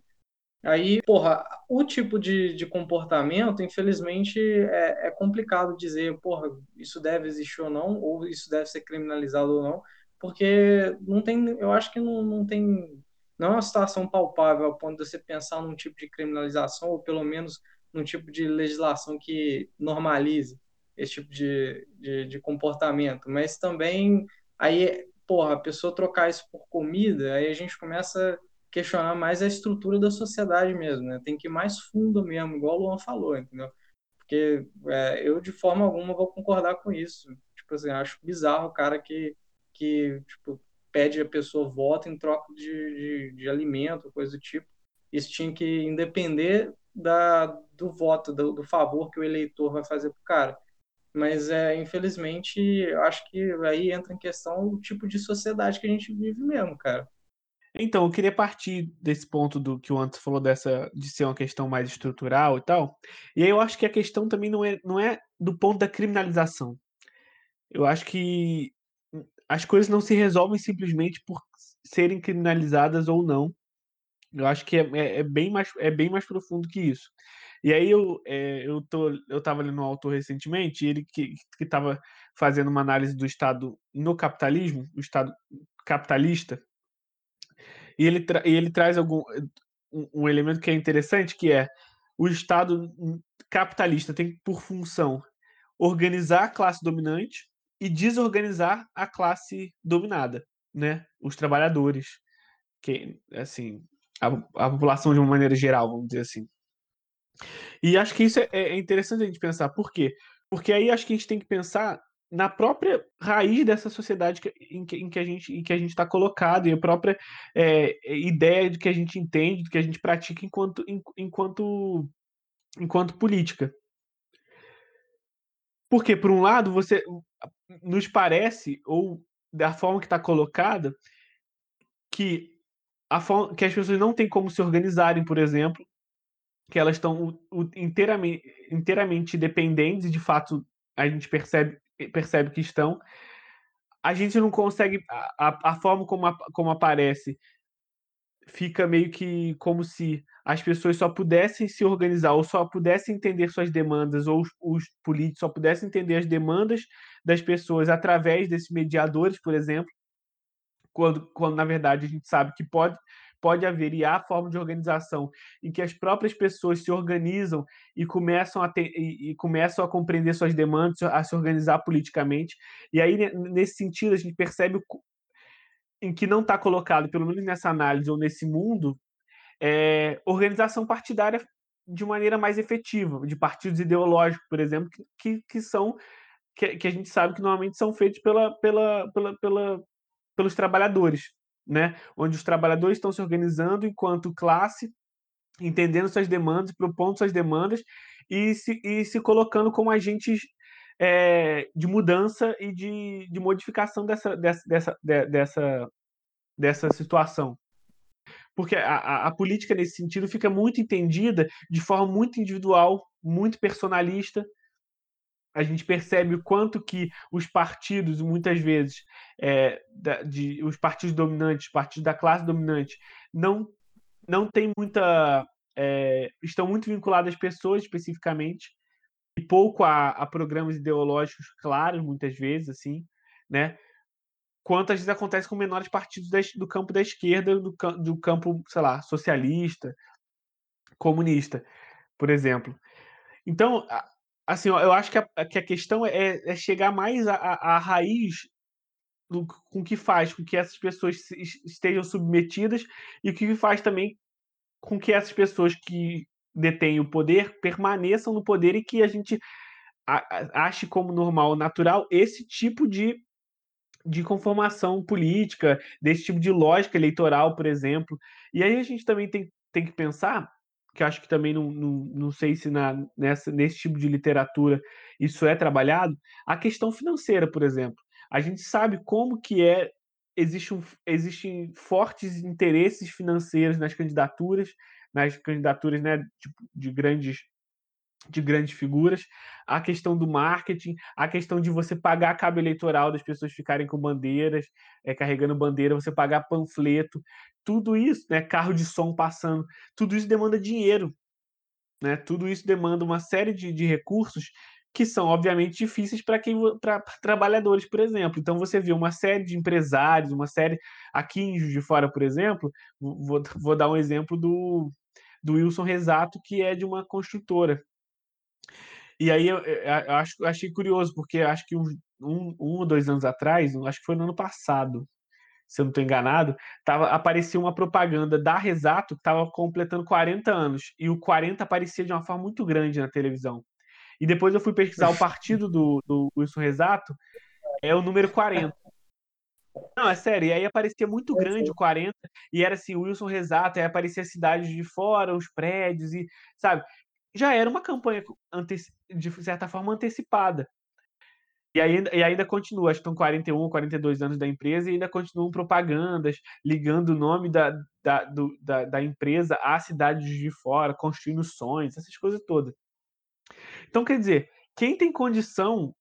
Aí, porra, o tipo de, de comportamento, infelizmente, é, é complicado dizer, porra, isso deve existir ou não, ou isso deve ser criminalizado ou não, porque não tem, eu acho que não, não tem, não é uma situação palpável ao ponto de você pensar num tipo de criminalização, ou pelo menos num tipo de legislação que normalize esse tipo de, de, de comportamento, mas também aí, porra, a pessoa trocar isso por comida, aí a gente começa a questionar mais a estrutura da sociedade mesmo, né? Tem que ir mais fundo mesmo, igual o Luan falou, entendeu? Porque é, eu, de forma alguma, vou concordar com isso. Tipo assim, acho bizarro o cara que, que tipo, pede a pessoa voto em troca de, de, de alimento, coisa do tipo. Isso tinha que independer da, do voto, do, do favor que o eleitor vai fazer pro cara. Mas, é, infelizmente, acho que aí entra em questão o tipo de sociedade que a gente vive mesmo, cara. Então, eu queria partir desse ponto do que o Antes falou dessa de ser uma questão mais estrutural e tal. E aí eu acho que a questão também não é, não é do ponto da criminalização. Eu acho que as coisas não se resolvem simplesmente por serem criminalizadas ou não. Eu acho que é, é, é bem, mais, é bem mais profundo que isso. E aí eu, é, eu, tô, eu lendo um autor recentemente, ele que estava fazendo uma análise do Estado no capitalismo, o Estado capitalista, e ele, tra e ele traz algum, um, um elemento que é interessante, que é o Estado capitalista tem por função organizar a classe dominante e desorganizar a classe dominada, né? Os trabalhadores, que assim a, a população de uma maneira geral, vamos dizer assim. E acho que isso é, é interessante a gente pensar. Por quê? Porque aí acho que a gente tem que pensar na própria raiz dessa sociedade em, que, em, que, a gente em que a gente está colocado e a própria é, ideia do que a gente entende, do que a gente pratica enquanto enquanto enquanto política. Porque por um lado você nos parece ou da forma que está colocada que a forma, que as pessoas não têm como se organizarem, por exemplo, que elas estão inteiramente, inteiramente dependentes, e de fato a gente percebe, percebe que estão. A gente não consegue. A, a forma como, a, como aparece fica meio que como se as pessoas só pudessem se organizar, ou só pudessem entender suas demandas, ou os, os políticos só pudessem entender as demandas das pessoas através desses mediadores, por exemplo, quando, quando na verdade a gente sabe que pode pode haver e há forma de organização em que as próprias pessoas se organizam e começam a ter, e, e, começam a compreender suas demandas, a se organizar politicamente. E aí nesse sentido a gente percebe em que não está colocado, pelo menos nessa análise ou nesse mundo, é, organização partidária de maneira mais efetiva, de partidos ideológicos, por exemplo, que, que são que, que a gente sabe que normalmente são feitos pela, pela, pela, pela pelos trabalhadores né? Onde os trabalhadores estão se organizando enquanto classe, entendendo suas demandas, propondo suas demandas e se, e se colocando como agentes é, de mudança e de, de modificação dessa, dessa, dessa, dessa, dessa situação. Porque a, a, política, nesse sentido, fica muito entendida de forma muito individual, muito personalista. A gente percebe o quanto que os partidos, muitas vezes, é, da, de, os partidos dominantes, partidos da classe dominante, não, não tem muita. É, estão muito vinculados às pessoas especificamente e pouco a, a programas ideológicos claros, muitas vezes, assim, né? Quanto às vezes acontece com menores partidos do campo da esquerda, do, do campo, sei lá, socialista, comunista, por exemplo. Então, assim, eu acho que a, que a questão é, é chegar mais à raiz do, com que faz com que essas pessoas estejam submetidas e o que faz também com que essas pessoas que detêm o poder permaneçam no poder e que a gente ache como normal, natural, esse tipo de, de conformação política, desse tipo de lógica eleitoral, por exemplo. E aí a gente também tem, tem que pensar, que acho que também não, não, não sei se na, nessa, nesse tipo de literatura isso é trabalhado, a questão financeira, por exemplo. A gente sabe como que é existe um, existem fortes interesses financeiros nas candidaturas, nas candidaturas né, de, de grandes de grandes figuras, a questão do marketing, a questão de você pagar cabo eleitoral das pessoas ficarem com bandeiras, é, carregando bandeira, você pagar panfleto, tudo isso, né, carro de som passando, tudo isso demanda dinheiro, né? Tudo isso demanda uma série de, de recursos que são obviamente difíceis para quem para trabalhadores, por exemplo. Então você vê uma série de empresários, uma série aqui em Juiz de Fora, por exemplo, vou, vou dar um exemplo do do Wilson Resato, que é de uma construtora. E aí eu, eu acho, eu achei curioso, porque acho que um, um, ou dois anos atrás, acho que foi no ano passado, se eu não estou enganado, tava, aparecia uma propaganda da Resato que estava completando 40 anos. E o 40 aparecia de uma forma muito grande na televisão. E depois eu fui pesquisar o partido do, do Wilson Resato, é o número 40. Não, é sério. E aí aparecia muito grande o 40, e era assim, Wilson Resato, aí aparecia as cidades de fora, os prédios, e, sabe? Já era uma campanha de certa forma antecipada. E ainda, e ainda continua, acho que estão 41, 42 anos da empresa e ainda continuam propagandas, ligando o nome da, da, do, da, da empresa à cidade de fora, construindo sonhos, essas coisas todas. Então, quer dizer, quem tem condição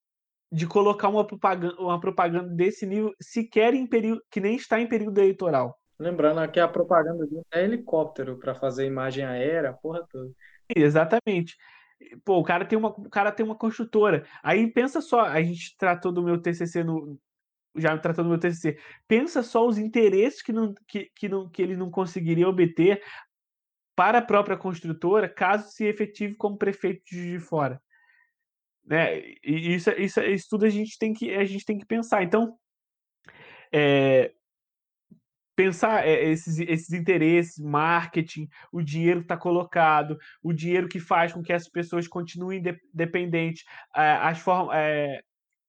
de colocar uma propaganda, uma propaganda desse nível sequer em período que nem está em período eleitoral. Lembrando que a propaganda é helicóptero para fazer imagem aérea, porra toda. Exatamente. Pô, o cara tem uma, o cara tem uma construtora. Aí pensa só, a gente tratou do meu TCC no já tratou do meu TCC. Pensa só os interesses que não que, que não que ele não conseguiria obter para a própria construtora caso se efetive como prefeito de fora né? E isso, isso, isso tudo a gente tem que a gente tem que pensar. Então, é, pensar é, esses, esses interesses, marketing, o dinheiro que está colocado, o dinheiro que faz com que as pessoas continuem de, dependentes, as, form, é,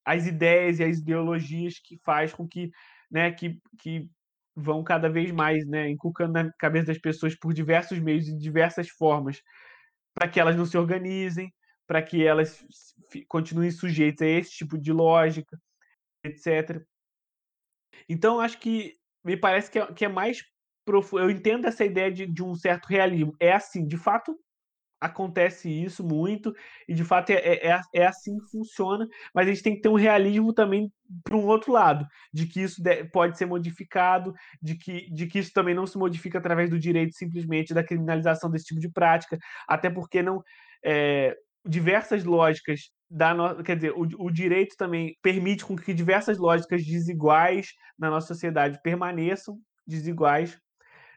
as ideias e as ideologias que faz com que, né, que, que vão cada vez mais, né, inculcando na cabeça das pessoas por diversos meios e diversas formas, para que elas não se organizem, para que elas continuem sujeitas a esse tipo de lógica, etc. Então, acho que me parece que é, que é mais profundo. Eu entendo essa ideia de, de um certo realismo. É assim, de fato, acontece isso muito, e de fato é, é, é, assim que funciona, mas a gente tem que ter um realismo também para um outro lado, de que isso pode ser modificado, de que, de que isso também não se modifica através do direito simplesmente da criminalização desse tipo de prática, até porque não. É, diversas lógicas da no... quer dizer, o, o, direito também permite com que diversas lógicas desiguais na nossa sociedade permaneçam desiguais,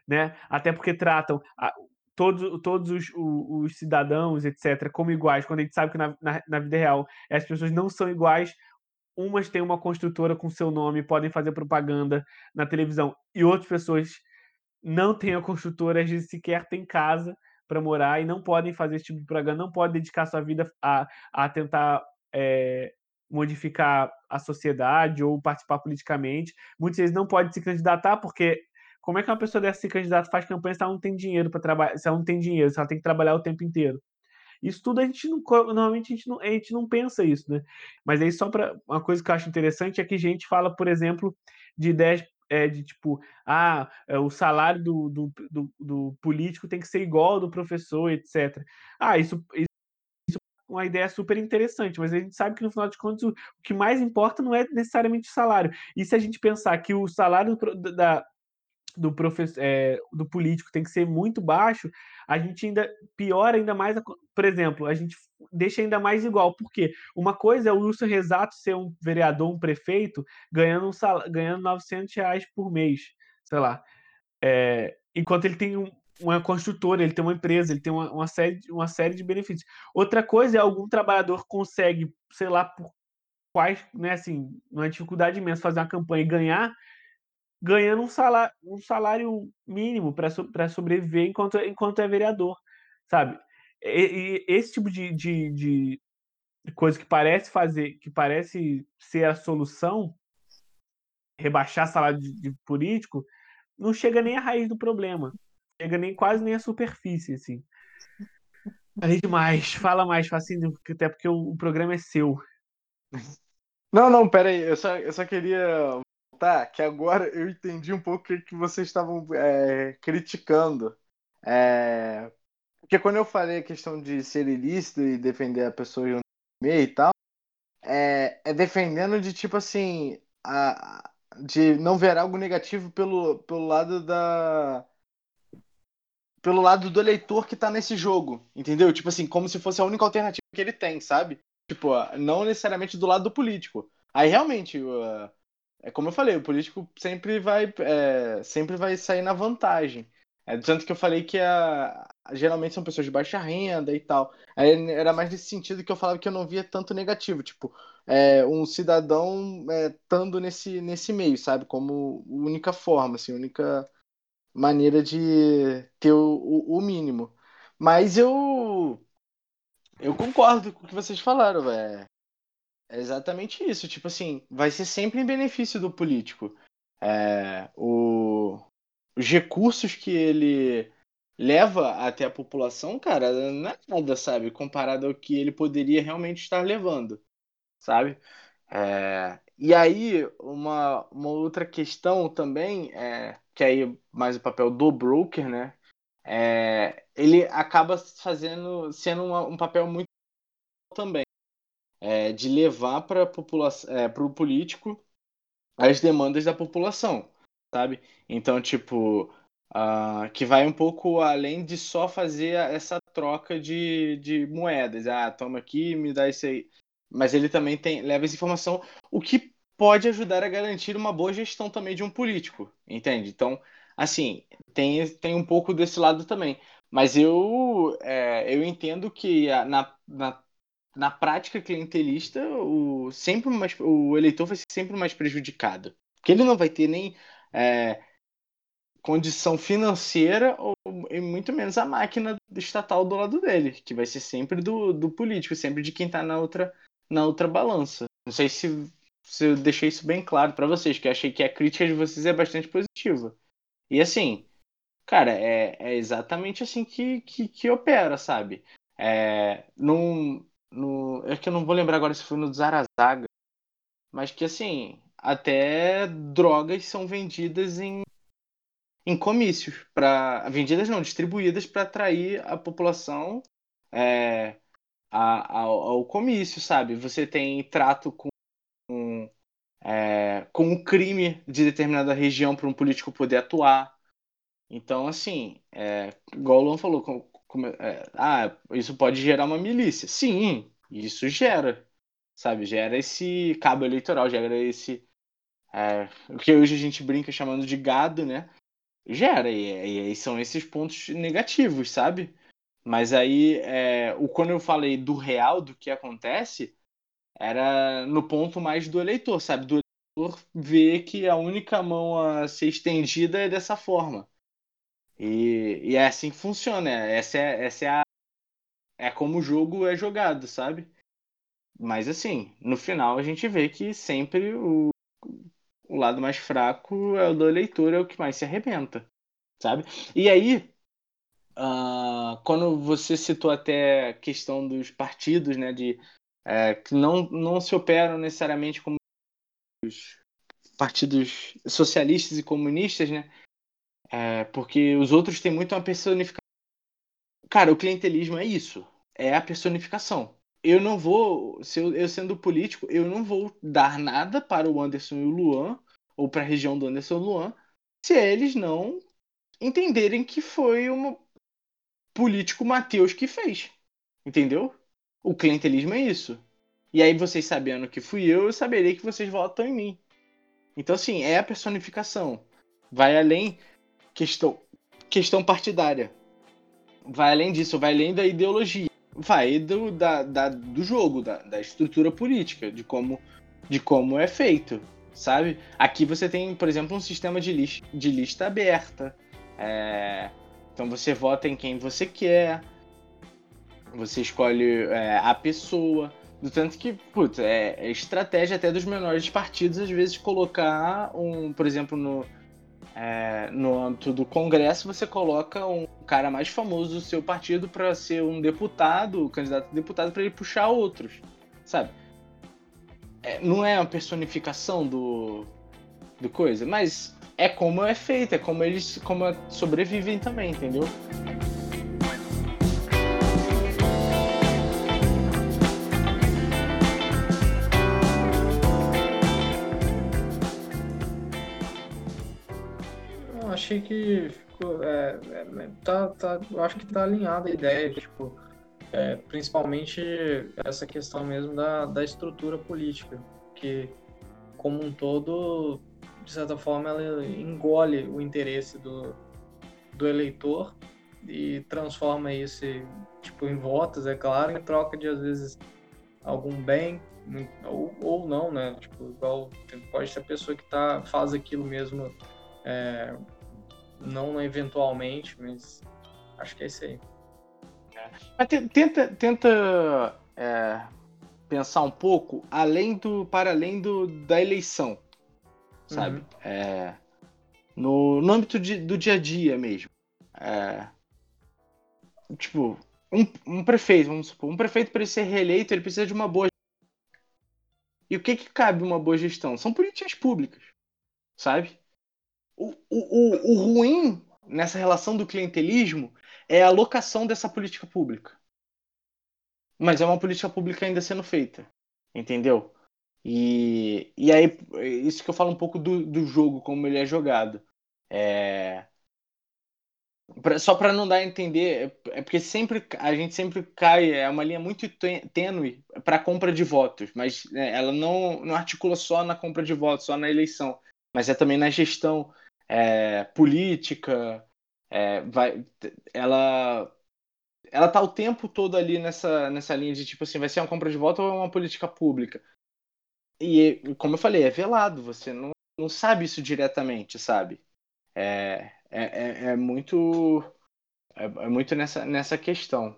né? Até porque tratam a, todos, todos os, os, os, cidadãos, etc., como iguais, quando a gente sabe que na, na, na vida real as pessoas não são iguais, umas têm uma construtora com seu nome, podem fazer propaganda na televisão, e outras pessoas não têm a construtora, às vezes sequer têm casa, para morar e não podem fazer esse tipo de propaganda, não podem dedicar sua vida a, a tentar é, modificar a sociedade ou participar politicamente. Muitas vezes não podem se candidatar porque como é que uma pessoa dessa se candidata faz campanha se ela não tem dinheiro para trabalhar, se ela não tem dinheiro, se ela tem que trabalhar o tempo inteiro? Isso tudo a gente não, normalmente a gente não, a gente não pensa isso, né? Mas aí só para uma coisa que eu acho interessante é que a gente fala, por exemplo, de ideias é, de tipo, ah, é, o salário do, do, do, do, político tem que ser igual ao do professor, etc. Ah, isso, isso é uma ideia super interessante, mas a gente sabe que no final de contas o, o que mais importa não é necessariamente o salário. E se a gente pensar que o salário da, do professor, é, do político tem que ser muito baixo, a gente ainda piora ainda mais, a, por exemplo, a gente deixa ainda mais igual, porque uma coisa é o Wilson Resato ser um vereador, um prefeito, ganhando, um sal, ganhando 900 reais por mês, sei lá, é, enquanto ele tem um, uma construtora, ele tem uma empresa, ele tem uma, uma, série, uma série de benefícios. Outra coisa é algum trabalhador consegue, sei lá, por quais, né, assim, uma dificuldade imensa fazer uma campanha e ganhar ganhando um salário, um salário mínimo para sobreviver enquanto, enquanto é vereador, sabe? E, e esse tipo de, de, de, coisa que parece fazer, que parece ser a solução, rebaixar salário de, de político, não chega nem à raiz do problema, chega nem quase nem à superfície, assim. Falei demais, [LAUGHS] fala mais, Facinho, até porque o, o programa é seu. Não, não, pera aí, eu só, eu só queria tá que agora eu entendi um pouco o que, vocês estavam é, criticando. É, porque quando eu falei a questão de ser ilícito e defender a pessoa e e tal, é, é defendendo de tipo assim, a, de não ver algo negativo pelo, pelo lado da. Pelo lado do eleitor que tá nesse jogo, entendeu? Tipo assim, como se fosse a única alternativa que ele tem, sabe? Tipo, não necessariamente do lado do político. Aí realmente, uh, é como eu falei, o político sempre vai, é, sempre vai sair na vantagem. É, tanto que eu falei que a, geralmente são pessoas de baixa renda e tal. Aí era mais nesse sentido que eu falava que eu não via tanto negativo. Tipo, é, um cidadão estando é, nesse, nesse meio, sabe? Como única forma, assim, única maneira de ter o, o, o mínimo. Mas eu. Eu concordo com o que vocês falaram, velho. É exatamente isso. Tipo assim, vai ser sempre em benefício do político. É, o, os recursos que ele leva até a população, cara, não é nada, sabe? Comparado ao que ele poderia realmente estar levando, sabe? É, e aí, uma, uma outra questão também, é, que aí mais o papel do broker, né? É, ele acaba fazendo, sendo uma, um papel muito também é, de levar para é, o político as demandas da população, sabe? Então, tipo, uh, que vai um pouco além de só fazer essa troca de, de moedas. Ah, toma aqui, me dá isso aí. Mas ele também tem, leva essa informação, o que pode ajudar a garantir uma boa gestão também de um político, entende? Então, assim, tem, tem um pouco desse lado também. Mas eu, é, eu entendo que na, na na prática clientelista, o, sempre mais, o eleitor vai ser sempre mais prejudicado. Porque ele não vai ter nem é, condição financeira ou e muito menos a máquina estatal do lado dele, que vai ser sempre do, do político, sempre de quem está na outra, na outra balança. Não sei se, se eu deixei isso bem claro para vocês, que eu achei que a crítica de vocês é bastante positiva. E assim, cara, é, é exatamente assim que, que, que opera, sabe? É, num, no, é que eu não vou lembrar agora se foi no Zarazaga, mas que assim, até drogas são vendidas em, em comícios, para vendidas não, distribuídas para atrair a população é, a, ao, ao, comício, sabe? Você tem trato com, com, é, com o crime de determinada região para um político poder atuar. Então, assim, é, igual o Luan falou, como, é, ah, isso pode gerar uma milícia. Sim, isso gera, sabe? Gera esse cabo eleitoral, gera esse. É, o que hoje a gente brinca chamando de gado, né? Gera, e, aí são esses pontos negativos, sabe? Mas aí, é, o, quando eu falei do real, do que acontece, era no ponto mais do eleitor, sabe? Do eleitor ver que a única mão a ser estendida é dessa forma. E, e é assim que funciona. Essa é, essa é a. É como o jogo é jogado, sabe? Mas assim, no final a gente vê que sempre o, o lado mais fraco é o do eleitor, é o que mais se arrebenta, sabe? E aí, uh, quando você citou até a questão dos partidos, né, de é, que não, não se operam necessariamente como os partidos socialistas e comunistas, né? É, porque os outros têm muito uma personificação. Cara, o clientelismo é isso. É a personificação. Eu não vou, se eu, eu sendo político, eu não vou dar nada para o Anderson e o Luan, ou para a região do Anderson e o Luan, se eles não entenderem que foi um político Mateus que fez. Entendeu? O clientelismo é isso. E aí vocês sabendo que fui eu, eu saberei que vocês votam em mim. Então, assim, é a personificação. Vai além questão, questão partidária. Vai além disso, vai além da ideologia. Vai do, da, da, do jogo, da, da estrutura política, de como, de como é feito, sabe? Aqui você tem, por exemplo, um sistema de lista, de lista aberta. É... Então você vota em quem você quer, você escolhe é, a pessoa. Do tanto que, putz, é, é, estratégia até dos menores partidos, às vezes, colocar um, por exemplo, no, é, no âmbito do Congresso, você coloca um cara mais famoso do seu partido para ser um deputado, candidato a deputado, para ele puxar outros, sabe? É, não é uma personificação do, do coisa, mas é como é feito, é como eles como sobrevivem também, entendeu? Achei que ficou, é, é, tá, tá, eu acho que tá alinhada a ideia, tipo, é, principalmente essa questão mesmo da, da estrutura política, que como um todo, de certa forma, ela engole o interesse do, do eleitor e transforma isso tipo em votos, é claro, em troca de às vezes algum bem ou, ou não, né? Tipo, igual pode ser a pessoa que tá faz aquilo mesmo é, não eventualmente, mas acho que é isso aí. É. Mas tenta, tenta é, pensar um pouco além do, para além do, da eleição, sabe? Uhum. É, no, no âmbito de, do dia a dia mesmo. É, tipo, um, um prefeito, vamos supor, um prefeito para ele ser reeleito, ele precisa de uma boa e o que, que cabe uma boa gestão? São políticas públicas, sabe? O, o, o ruim nessa relação do clientelismo é a alocação dessa política pública. Mas é uma política pública ainda sendo feita. Entendeu? E, e aí, isso que eu falo um pouco do, do jogo, como ele é jogado. É, só para não dar a entender, é porque sempre a gente sempre cai, é uma linha muito tênue para compra de votos, mas né, ela não, não articula só na compra de votos, só na eleição, mas é também na gestão é, política, é, vai, ela ela tá o tempo todo ali nessa, nessa linha de tipo assim, vai ser uma compra de voto ou uma política pública. E como eu falei, é velado, você não, não sabe isso diretamente, sabe? É, é, é, é muito é, é, muito nessa, nessa questão.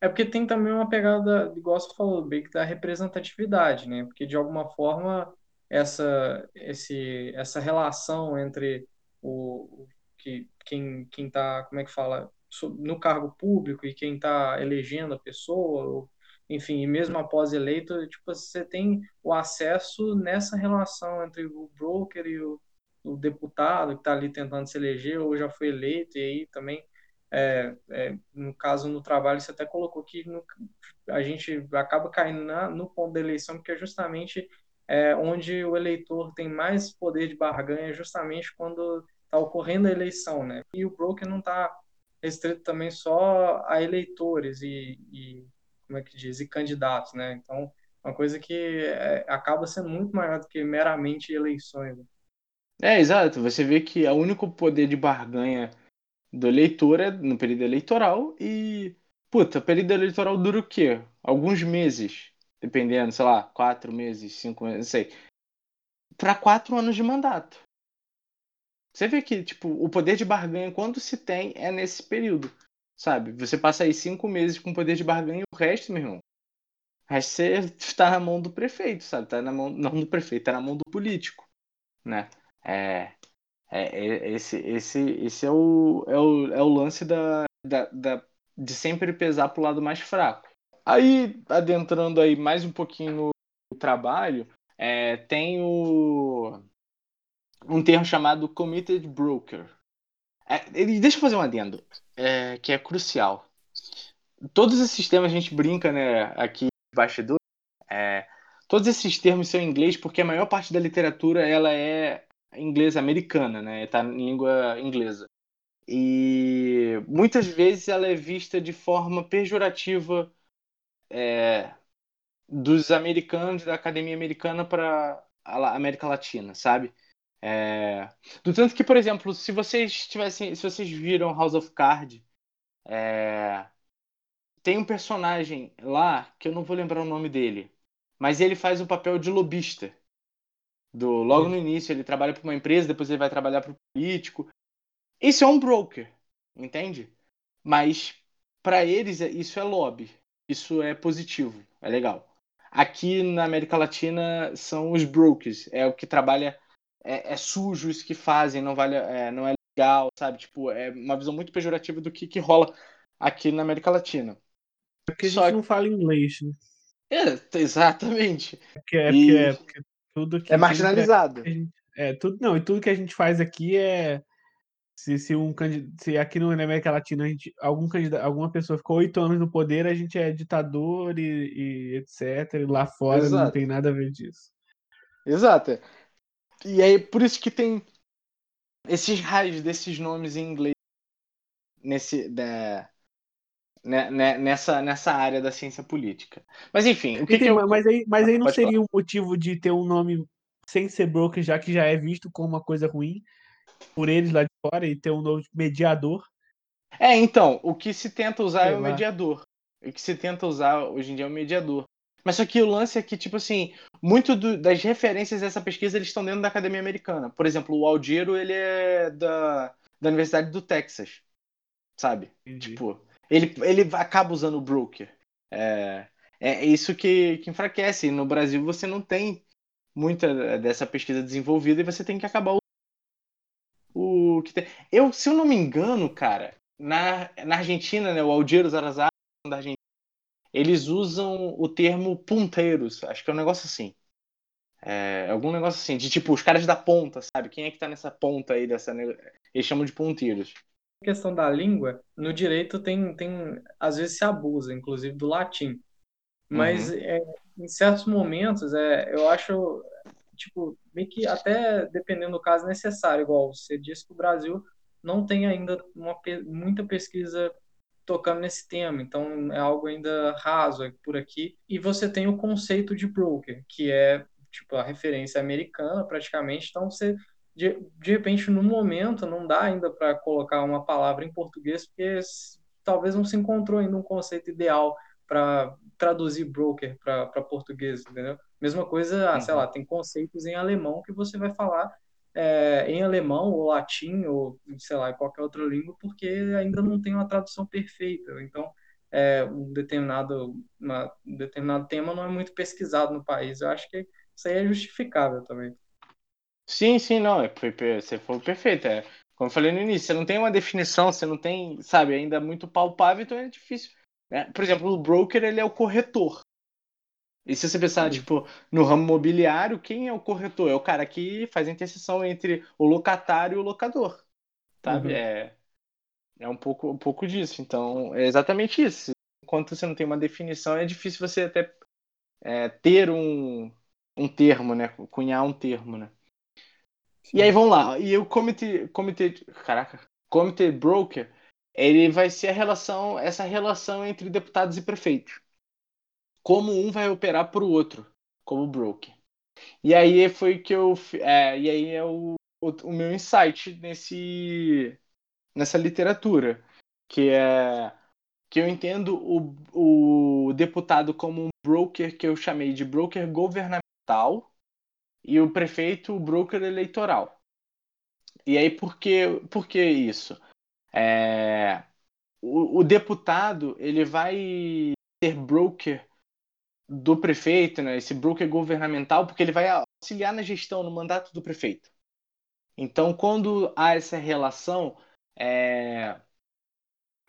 É porque tem também uma pegada, igual você falou, que da representatividade, né? Porque de alguma forma essa, esse, essa relação entre o, que quem quem está como é que fala no cargo público e quem está elegendo a pessoa ou, enfim e mesmo após eleito tipo você tem o acesso nessa relação entre o broker e o, o deputado que está ali tentando se eleger ou já foi eleito e aí também é, é, no caso no trabalho você até colocou que no, a gente acaba caindo na, no ponto da eleição porque é justamente é, onde o eleitor tem mais poder de barganha justamente quando está ocorrendo a eleição, né? E o broker não está restrito também só a eleitores e, e, como é que diz, e candidatos, né? Então, uma coisa que é, acaba sendo muito maior do que meramente eleições. Né? É, exato. Você vê que o único poder de barganha do eleitor é no período eleitoral e, puta, o período eleitoral dura o quê? Alguns meses dependendo, sei lá, quatro meses, cinco meses, não sei, para quatro anos de mandato. Você vê que, tipo, o poder de barganha, quando se tem, é nesse período, sabe? Você passa aí cinco meses com poder de barganha e o resto, meu irmão, o resto você está [LAUGHS] na mão do prefeito, sabe? Tá na mão, não do prefeito, tá na mão do político, né? É, é, é esse, esse, esse é o, é o, é o lance da, da, da, de sempre pesar para o lado mais fraco. Aí, adentrando aí mais um pouquinho no trabalho, é, tem o, um termo chamado Committed Broker. É, deixa eu fazer um adendo, é, que é crucial. Todos esses termos a gente brinca né, aqui bastidor. É, todos esses termos são em inglês porque a maior parte da literatura ela é inglês americana, né? Está em língua inglesa. E muitas vezes ela é vista de forma pejorativa é, dos americanos, da academia americana para a América Latina, sabe? É, do tanto que, por exemplo, se vocês tivessem, se vocês viram House of Cards, é, tem um personagem lá que eu não vou lembrar o nome dele, mas ele faz o papel de lobista. Do logo no início ele trabalha para uma empresa, depois ele vai trabalhar para o político. Isso é um broker, entende? Mas para eles isso é lobby, isso é positivo, é legal. Aqui na América Latina são os brokers, é o que trabalha é, é sujo isso que fazem, não vale, é, não é legal, sabe? Tipo, é uma visão muito pejorativa do que, que rola aqui na América Latina. Porque a gente Só... não fala inglês, né? É, exatamente. É porque, é, e... é porque tudo que é marginalizado. Gente, é, tudo, não, e tudo que a gente faz aqui é. Se, se, um, se aqui no, na América Latina a gente, algum candidato, alguma pessoa ficou oito anos no poder, a gente é ditador e, e etc. E lá fora Exato. não tem nada a ver disso. Exato. E aí, por isso que tem esses raios desses nomes em inglês nesse, da, né, né, nessa, nessa área da ciência política. Mas enfim, o que, que eu... mas aí, mas aí não seria falar. um motivo de ter um nome sem ser broker, já que já é visto como uma coisa ruim por eles lá de fora e ter um novo mediador? É, então, o que se tenta usar Sei é o lá. mediador. O que se tenta usar hoje em dia é o mediador. Mas só que o lance é que, tipo assim, muito do, das referências dessa pesquisa eles estão dentro da academia americana. Por exemplo, o Aldiero, ele é da, da Universidade do Texas, sabe? Entendi. Tipo, ele, ele acaba usando o broker. É, é isso que, que enfraquece. No Brasil você não tem muita dessa pesquisa desenvolvida e você tem que acabar que tem. Eu, se eu não me engano, cara, na, na Argentina, né, o Aldiero Zarazar da Argentina, eles usam o termo ponteiros. Acho que é um negócio assim. É, algum negócio assim, de tipo, os caras da ponta, sabe? Quem é que tá nessa ponta aí dessa. Eles chamam de ponteiros questão da língua, no direito tem, tem às vezes se abusa, inclusive do latim. Mas uhum. é, em certos momentos, é, eu acho, tipo, meio que até dependendo do caso necessário, igual você disse que o Brasil não tem ainda uma, muita pesquisa tocando nesse tema, então é algo ainda raso por aqui. E você tem o conceito de broker, que é tipo a referência americana praticamente, então você de, de repente, no momento, não dá ainda para colocar uma palavra em português, porque talvez não se encontrou ainda um conceito ideal para traduzir broker para português, entendeu? Mesma coisa, uhum. sei lá, tem conceitos em alemão que você vai falar é, em alemão ou latim ou, sei lá, em qualquer outra língua, porque ainda não tem uma tradução perfeita. Então, é, um, determinado, uma, um determinado tema não é muito pesquisado no país. Eu acho que isso aí é justificável também. Sim, sim, não, é, você foi perfeito. É, como eu falei no início, você não tem uma definição, você não tem, sabe, ainda muito palpável, então é difícil. Né? Por exemplo, o broker, ele é o corretor. E se você pensar, tipo, no ramo imobiliário, quem é o corretor? É o cara que faz a interseção entre o locatário e o locador. Sabe? Uhum. É, é um pouco, um pouco disso. Então, é exatamente isso. Enquanto você não tem uma definição, é difícil você até é, ter um, um termo, né? Cunhar um termo, né? E aí vamos lá. E o comitê, comitê, caraca, comitê broker, ele vai ser a relação, essa relação entre deputados e prefeitos. Como um vai operar para o outro, como broker. E aí foi que eu, é, e aí é o, o, o meu insight nesse nessa literatura, que é que eu entendo o, o deputado como um broker que eu chamei de broker governamental e o prefeito o broker eleitoral. E aí por que, por que isso? É, o, o deputado ele vai ser broker do prefeito, né, esse broker governamental, porque ele vai auxiliar na gestão, no mandato do prefeito. Então, quando há essa relação, é,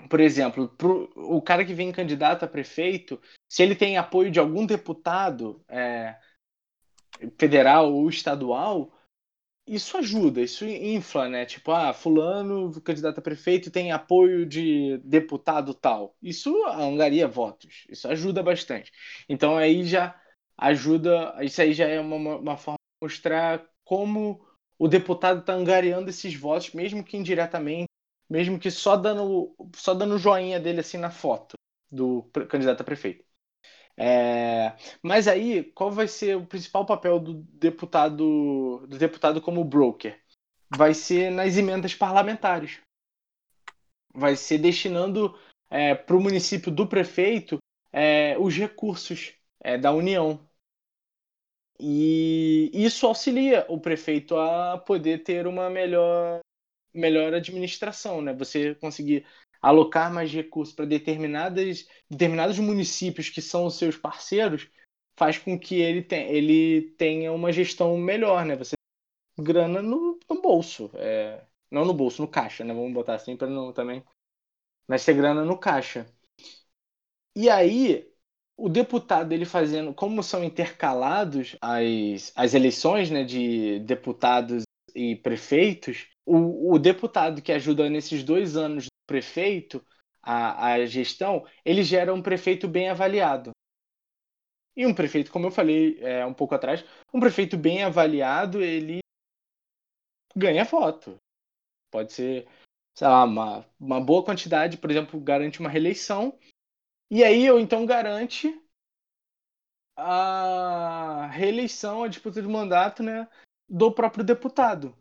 por exemplo, pro, o cara que vem candidato a prefeito, se ele tem apoio de algum deputado é, federal ou estadual, isso ajuda, isso infla, né? Tipo, ah, fulano, candidato a prefeito, tem apoio de deputado tal. Isso angaria votos, isso ajuda bastante. Então aí já ajuda, isso aí já é uma, uma forma de mostrar como o deputado está angariando esses votos, mesmo que indiretamente, mesmo que só dando, só dando joinha dele assim na foto do candidato a prefeito. É, mas aí, qual vai ser o principal papel do deputado, do deputado como broker? Vai ser nas emendas parlamentares. Vai ser destinando é, para o município do prefeito é, os recursos é, da União. E isso auxilia o prefeito a poder ter uma melhor, melhor administração, né? Você conseguir alocar mais recursos para determinadas, determinados municípios que são os seus parceiros, faz com que ele, tenha, ele tenha uma gestão melhor, né? Você grana no, no bolso, é, não no bolso, no caixa, né? Vamos botar assim para não também, mas ter grana no caixa. E aí o deputado ele fazendo, como são intercalados as, as eleições, né, de deputados e prefeitos, o, o deputado que ajuda nesses dois anos prefeito, a, a gestão, ele gera um prefeito bem avaliado. E um prefeito, como eu falei é, um pouco atrás, um prefeito bem avaliado, ele ganha voto. Pode ser, sei lá, uma, uma boa quantidade, por exemplo, garante uma reeleição. E aí, ou então garante a reeleição, a disputa de mandato, né, do próprio deputado.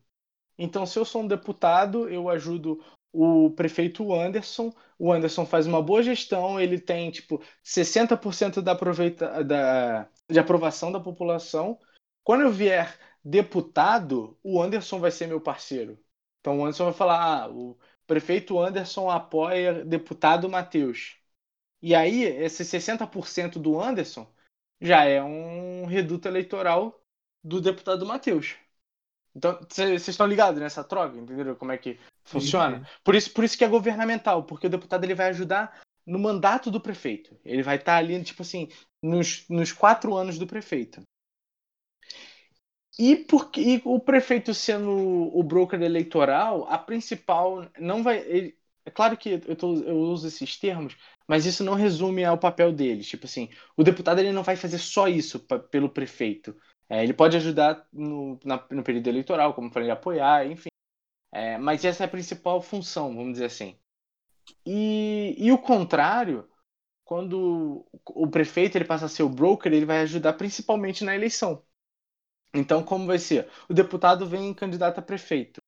Então, se eu sou um deputado, eu ajudo o prefeito Anderson. O Anderson faz uma boa gestão, ele tem tipo 60% da, aproveita, da, de aprovação da população. Quando eu vier deputado, o Anderson vai ser meu parceiro. Então o Anderson vai falar: ah, o prefeito Anderson apoia deputado Matheus. E aí, esse 60% do Anderson já é um reduto eleitoral do deputado Matheus. Então, vocês estão ligados nessa troca, entenderam como é que funciona? Sim, sim. Por, isso, por isso que é governamental, porque o deputado ele vai ajudar no mandato do prefeito. Ele vai estar ali, tipo assim, nos, nos quatro anos do prefeito. E, porque, e o prefeito sendo o broker eleitoral, a principal não vai. Ele, é claro que eu, tô, eu uso esses termos, mas isso não resume ao papel dele. Tipo assim, o deputado ele não vai fazer só isso pra, pelo prefeito. É, ele pode ajudar no, na, no período eleitoral, como falei, apoiar, enfim. É, mas essa é a principal função, vamos dizer assim. E, e o contrário, quando o prefeito ele passa a ser o broker, ele vai ajudar principalmente na eleição. Então, como vai ser? O deputado vem candidato a prefeito.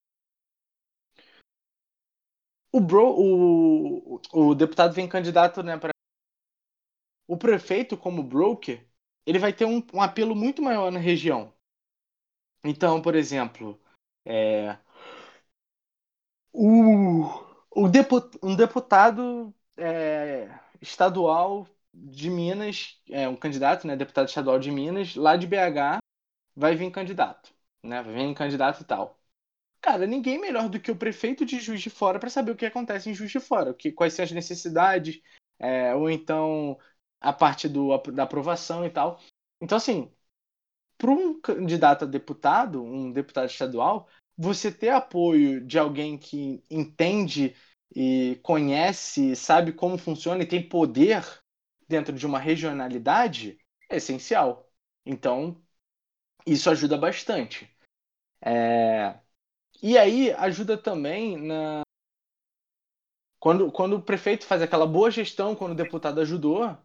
O, bro, o, o deputado vem candidato né, para. O prefeito, como broker, ele vai ter um, um apelo muito maior na região. Então, por exemplo, é, o, o um deputado é, estadual de Minas, é, um candidato, né, deputado estadual de Minas, lá de BH, vai vir candidato, né, vai vir candidato e tal. Cara, ninguém melhor do que o prefeito de Juiz de Fora para saber o que acontece em Juiz de Fora, que, quais são as necessidades, é, ou então a parte do, da aprovação e tal. Então, assim, para um candidato a deputado, um deputado estadual, você ter apoio de alguém que entende e conhece, sabe como funciona e tem poder dentro de uma regionalidade é essencial. Então, isso ajuda bastante. É... E aí ajuda também na. Quando, quando o prefeito faz aquela boa gestão, quando o deputado ajudou,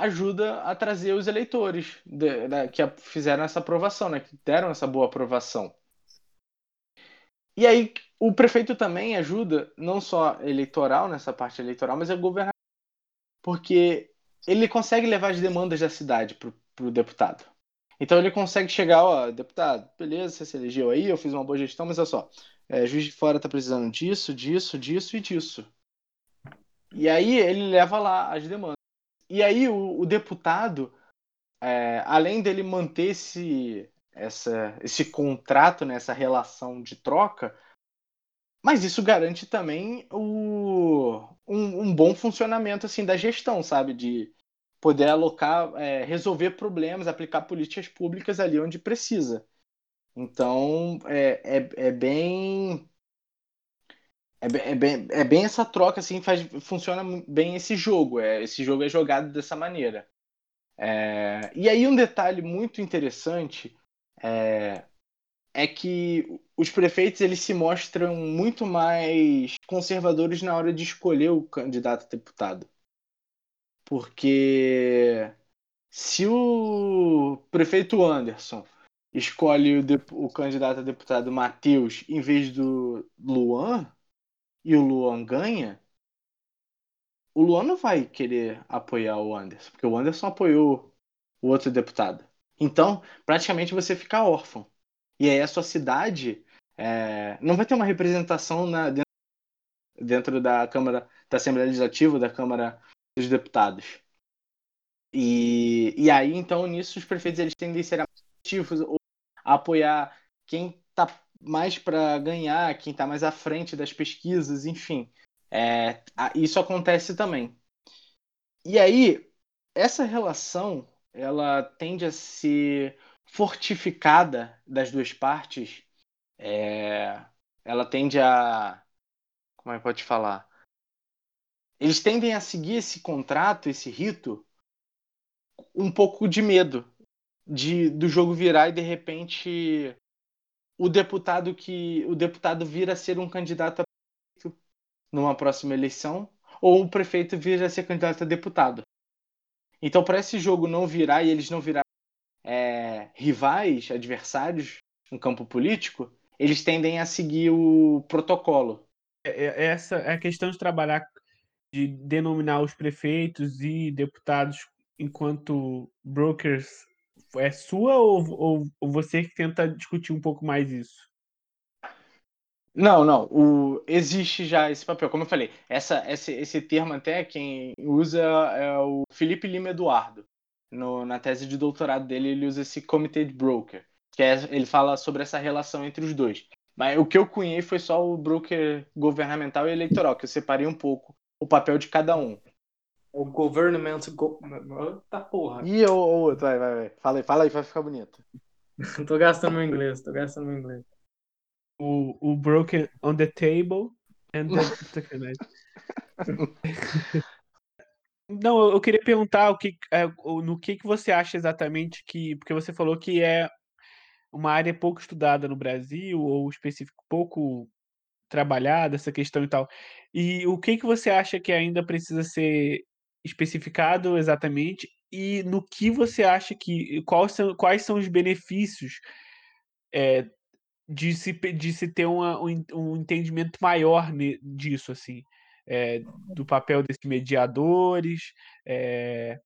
ajuda a trazer os eleitores de, de, que fizeram essa aprovação, né, que deram essa boa aprovação. E aí o prefeito também ajuda, não só eleitoral, nessa parte eleitoral, mas é governador, porque ele consegue levar as demandas da cidade para o deputado. Então ele consegue chegar, ó, deputado, beleza, você se elegeu aí, eu fiz uma boa gestão, mas olha só, é, Juiz de Fora está precisando disso, disso, disso e disso. E aí ele leva lá as demandas. E aí o, o deputado, é, além dele manter esse, essa, esse contrato, né, essa relação de troca, mas isso garante também o, um, um, bom funcionamento assim da gestão, sabe? De poder alocar, é, resolver problemas, aplicar políticas públicas ali onde precisa. Então é, é, é bem é, é, bem, é bem essa troca, assim, faz, funciona bem esse jogo. É, esse jogo é jogado dessa maneira. É, e aí um detalhe muito interessante é, é que os prefeitos eles se mostram muito mais conservadores na hora de escolher o candidato a deputado. Porque se o prefeito Anderson escolhe o, o candidato a deputado Matheus em vez do Luan, e o Luan ganha, o Luan não vai querer apoiar o Anderson, porque o Anderson apoiou o outro deputado. Então, praticamente você fica órfão. E aí a sua cidade é, não vai ter uma representação na, dentro, dentro, da Câmara da Assembleia Legislativa, da Câmara dos Deputados. E, e aí, então, nisso, os prefeitos eles tendem a ser ativos ou a apoiar quem está mais para ganhar, quem está mais à frente das pesquisas, enfim. É, isso acontece também. E aí, essa relação ela tende a ser fortificada das duas partes. É, ela tende a. Como é que pode falar? Eles tendem a seguir esse contrato, esse rito, um pouco de medo de do jogo virar e de repente o deputado que o deputado vir a ser um candidato a prefeito numa próxima eleição ou o prefeito vir a ser candidato a deputado. Então, para esse jogo não virar e eles não virar é, rivais, adversários no campo político, eles tendem a seguir o protocolo. É, é, essa é a questão de trabalhar, de denominar os prefeitos e deputados enquanto brokers é sua ou, ou, ou você que tenta discutir um pouco mais isso? Não, não. O, existe já esse papel. Como eu falei, essa, esse, esse termo até quem usa é o Felipe Lima Eduardo. No, na tese de doutorado dele, ele usa esse comitê de broker. Que é, ele fala sobre essa relação entre os dois. Mas o que eu cunhei foi só o broker governamental e eleitoral, que eu separei um pouco o papel de cada um. O government. Go... Tá porra. Ih, o outro, vai, vai, vai. Fala aí, fala aí, vai ficar bonito. [LAUGHS] tô gastando meu inglês, tô gastando meu inglês. O, o broken on the table and the... [LAUGHS] Não, eu queria perguntar o que, é, no que, que você acha exatamente que. Porque você falou que é uma área pouco estudada no Brasil, ou específico, pouco trabalhada, essa questão e tal. E o que, que você acha que ainda precisa ser especificado exatamente e no que você acha que quais são, quais são os benefícios é, de, se, de se ter uma, um, um entendimento maior disso assim é, do papel desses mediadores é,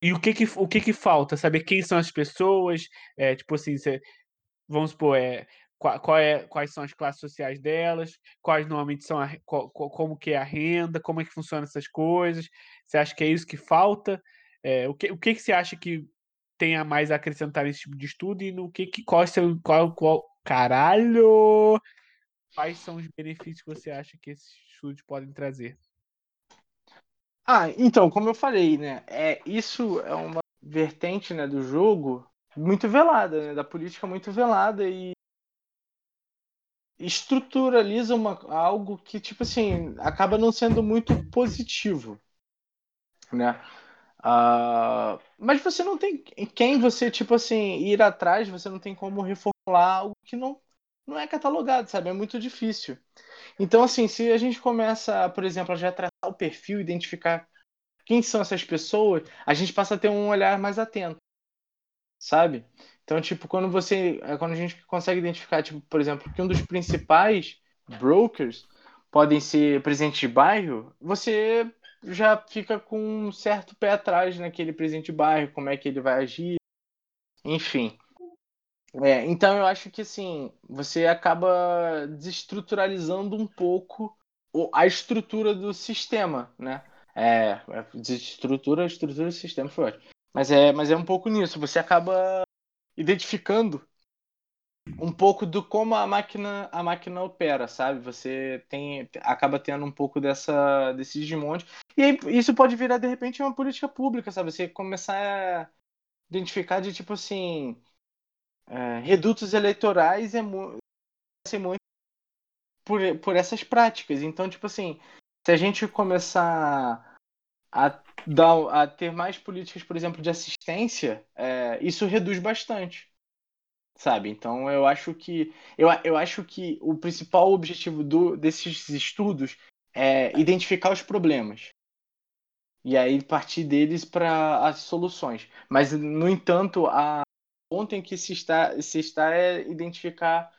e o que que, o que que falta saber quem são as pessoas tipo assim cê, vamos supor é qual, qual é, quais são as classes sociais delas, quais normalmente são a, qual, como que é a renda, como é que funcionam essas coisas. Você acha que é isso que falta? É, o que, o que, que você acha que tem a mais a acrescentar nesse tipo de estudo e no que, que qual, são, qual, qual caralho quais são os benefícios que você acha que esses estudos podem trazer? Ah, então, como eu falei, né, é, isso é uma vertente né, do jogo muito velada, né, da política muito velada e estruturaliza uma, algo que, tipo assim, acaba não sendo muito positivo, né? Uh, mas você não tem quem você, tipo assim, ir atrás, você não tem como reformular algo que não, não é catalogado, sabe? É muito difícil. Então, assim, se a gente começa, por exemplo, a já traçar o perfil, identificar quem são essas pessoas, a gente passa a ter um olhar mais atento, sabe? Então, tipo, quando você. É, quando a gente consegue identificar, tipo, por exemplo, que um dos principais brokers podem ser presentes de bairro, você já fica com um certo pé atrás naquele presente de bairro, como é que ele vai agir, enfim. É, então eu acho que assim, você acaba desestruturalizando um pouco a estrutura do sistema, né? É, é desestrutura estrutura do sistema foi ótimo. Mas é, mas é um pouco nisso, você acaba identificando um pouco do como a máquina a máquina opera, sabe? Você tem acaba tendo um pouco dessa desse desmonte. E aí, isso pode virar de repente uma política pública, sabe? Você começar a identificar de tipo assim, é, redutos eleitorais é muito por, por essas práticas. Então, tipo assim, se a gente começar a, dar, a ter mais políticas, por exemplo, de assistência, é, isso reduz bastante. Sabe? Então eu acho que eu, eu acho que o principal objetivo do, desses estudos é identificar os problemas e aí partir deles para as soluções. Mas no entanto, a ponto em que se está se está é identificar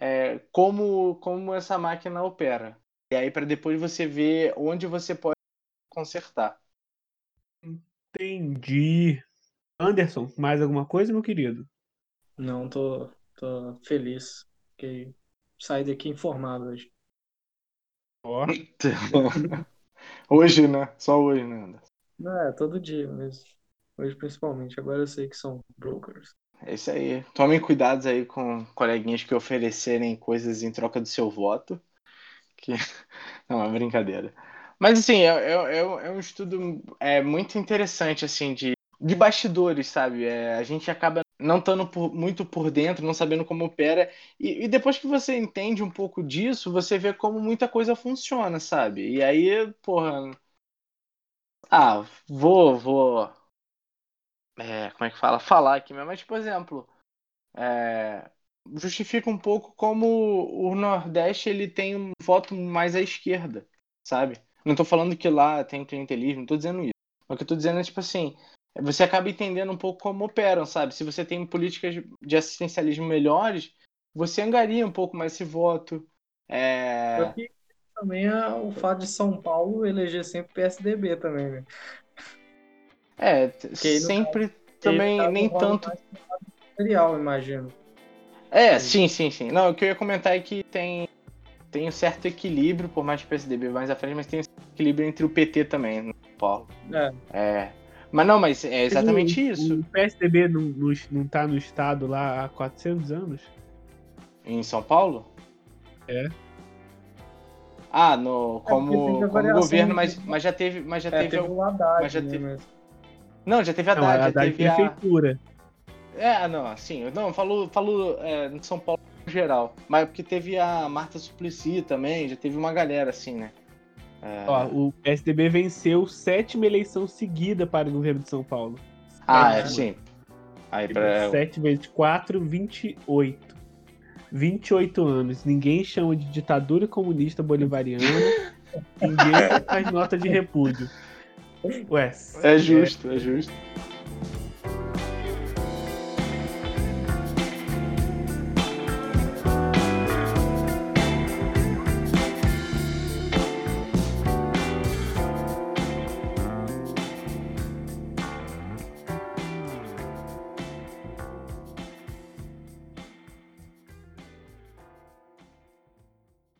é, como como essa máquina opera. E aí para depois você ver onde você pode consertar. Entendi. Anderson, mais alguma coisa, meu querido? Não, tô, tô feliz. Fiquei saí daqui informado hoje. Ó. hoje, né? Só hoje, né, Anderson? Não, é, todo dia, mas hoje principalmente. Agora eu sei que são brokers. É isso aí. Tomem cuidados aí com coleguinhas que oferecerem coisas em troca do seu voto. Que... [LAUGHS] Não, é brincadeira. Mas assim, é, é, é um estudo é, muito interessante, assim, de, de bastidores, sabe? É, a gente acaba não estando por, muito por dentro, não sabendo como opera. E, e, depois que você entende um pouco disso, você vê como muita coisa funciona, sabe? E aí, porra. Ah, vou, vou. É, como é que fala? Falar aqui mesmo. Mas, por exemplo, é, justifica um pouco como o Nordeste ele tem um voto mais à esquerda, sabe? Não tô falando que lá tem clientelismo, não tô dizendo isso. O que eu tô dizendo é, tipo assim, você acaba entendendo um pouco como operam, sabe? Se você tem políticas de assistencialismo melhores, você angaria um pouco mais esse voto. É... Também é o fato de São Paulo eleger sempre PSDB também, né? É, sempre também, nem tanto. Material, imagino. É, sim, sim, sim. Não, o que eu ia comentar é que tem, tem um certo equilíbrio, por mais que o PSDB mais à frente, mas tem um equilíbrio entre o PT também, no Paulo. É. é. Mas não, mas é exatamente o, isso. O PSDB não, não, não tá no estado lá há 400 anos? Em São Paulo? É. Ah, no, como, é como governo, mas, mas já teve. Mas já é, teve, teve o Haddad, mas já né, teve, mas... Não, já teve a Haddad, não, já teve a prefeitura. É, não, assim, não, falou, falou é, em São Paulo geral. Mas porque teve a Marta Suplicy também, já teve uma galera assim, né? É... Ó, o PSDB venceu sétima eleição seguida para o governo de São Paulo. Ah, é, sim. Aí pra... 7 vezes 4, 28. 28 anos. Ninguém chama de ditadura comunista bolivariana. [LAUGHS] ninguém faz nota de repúdio. Ué. É justo, é, é justo.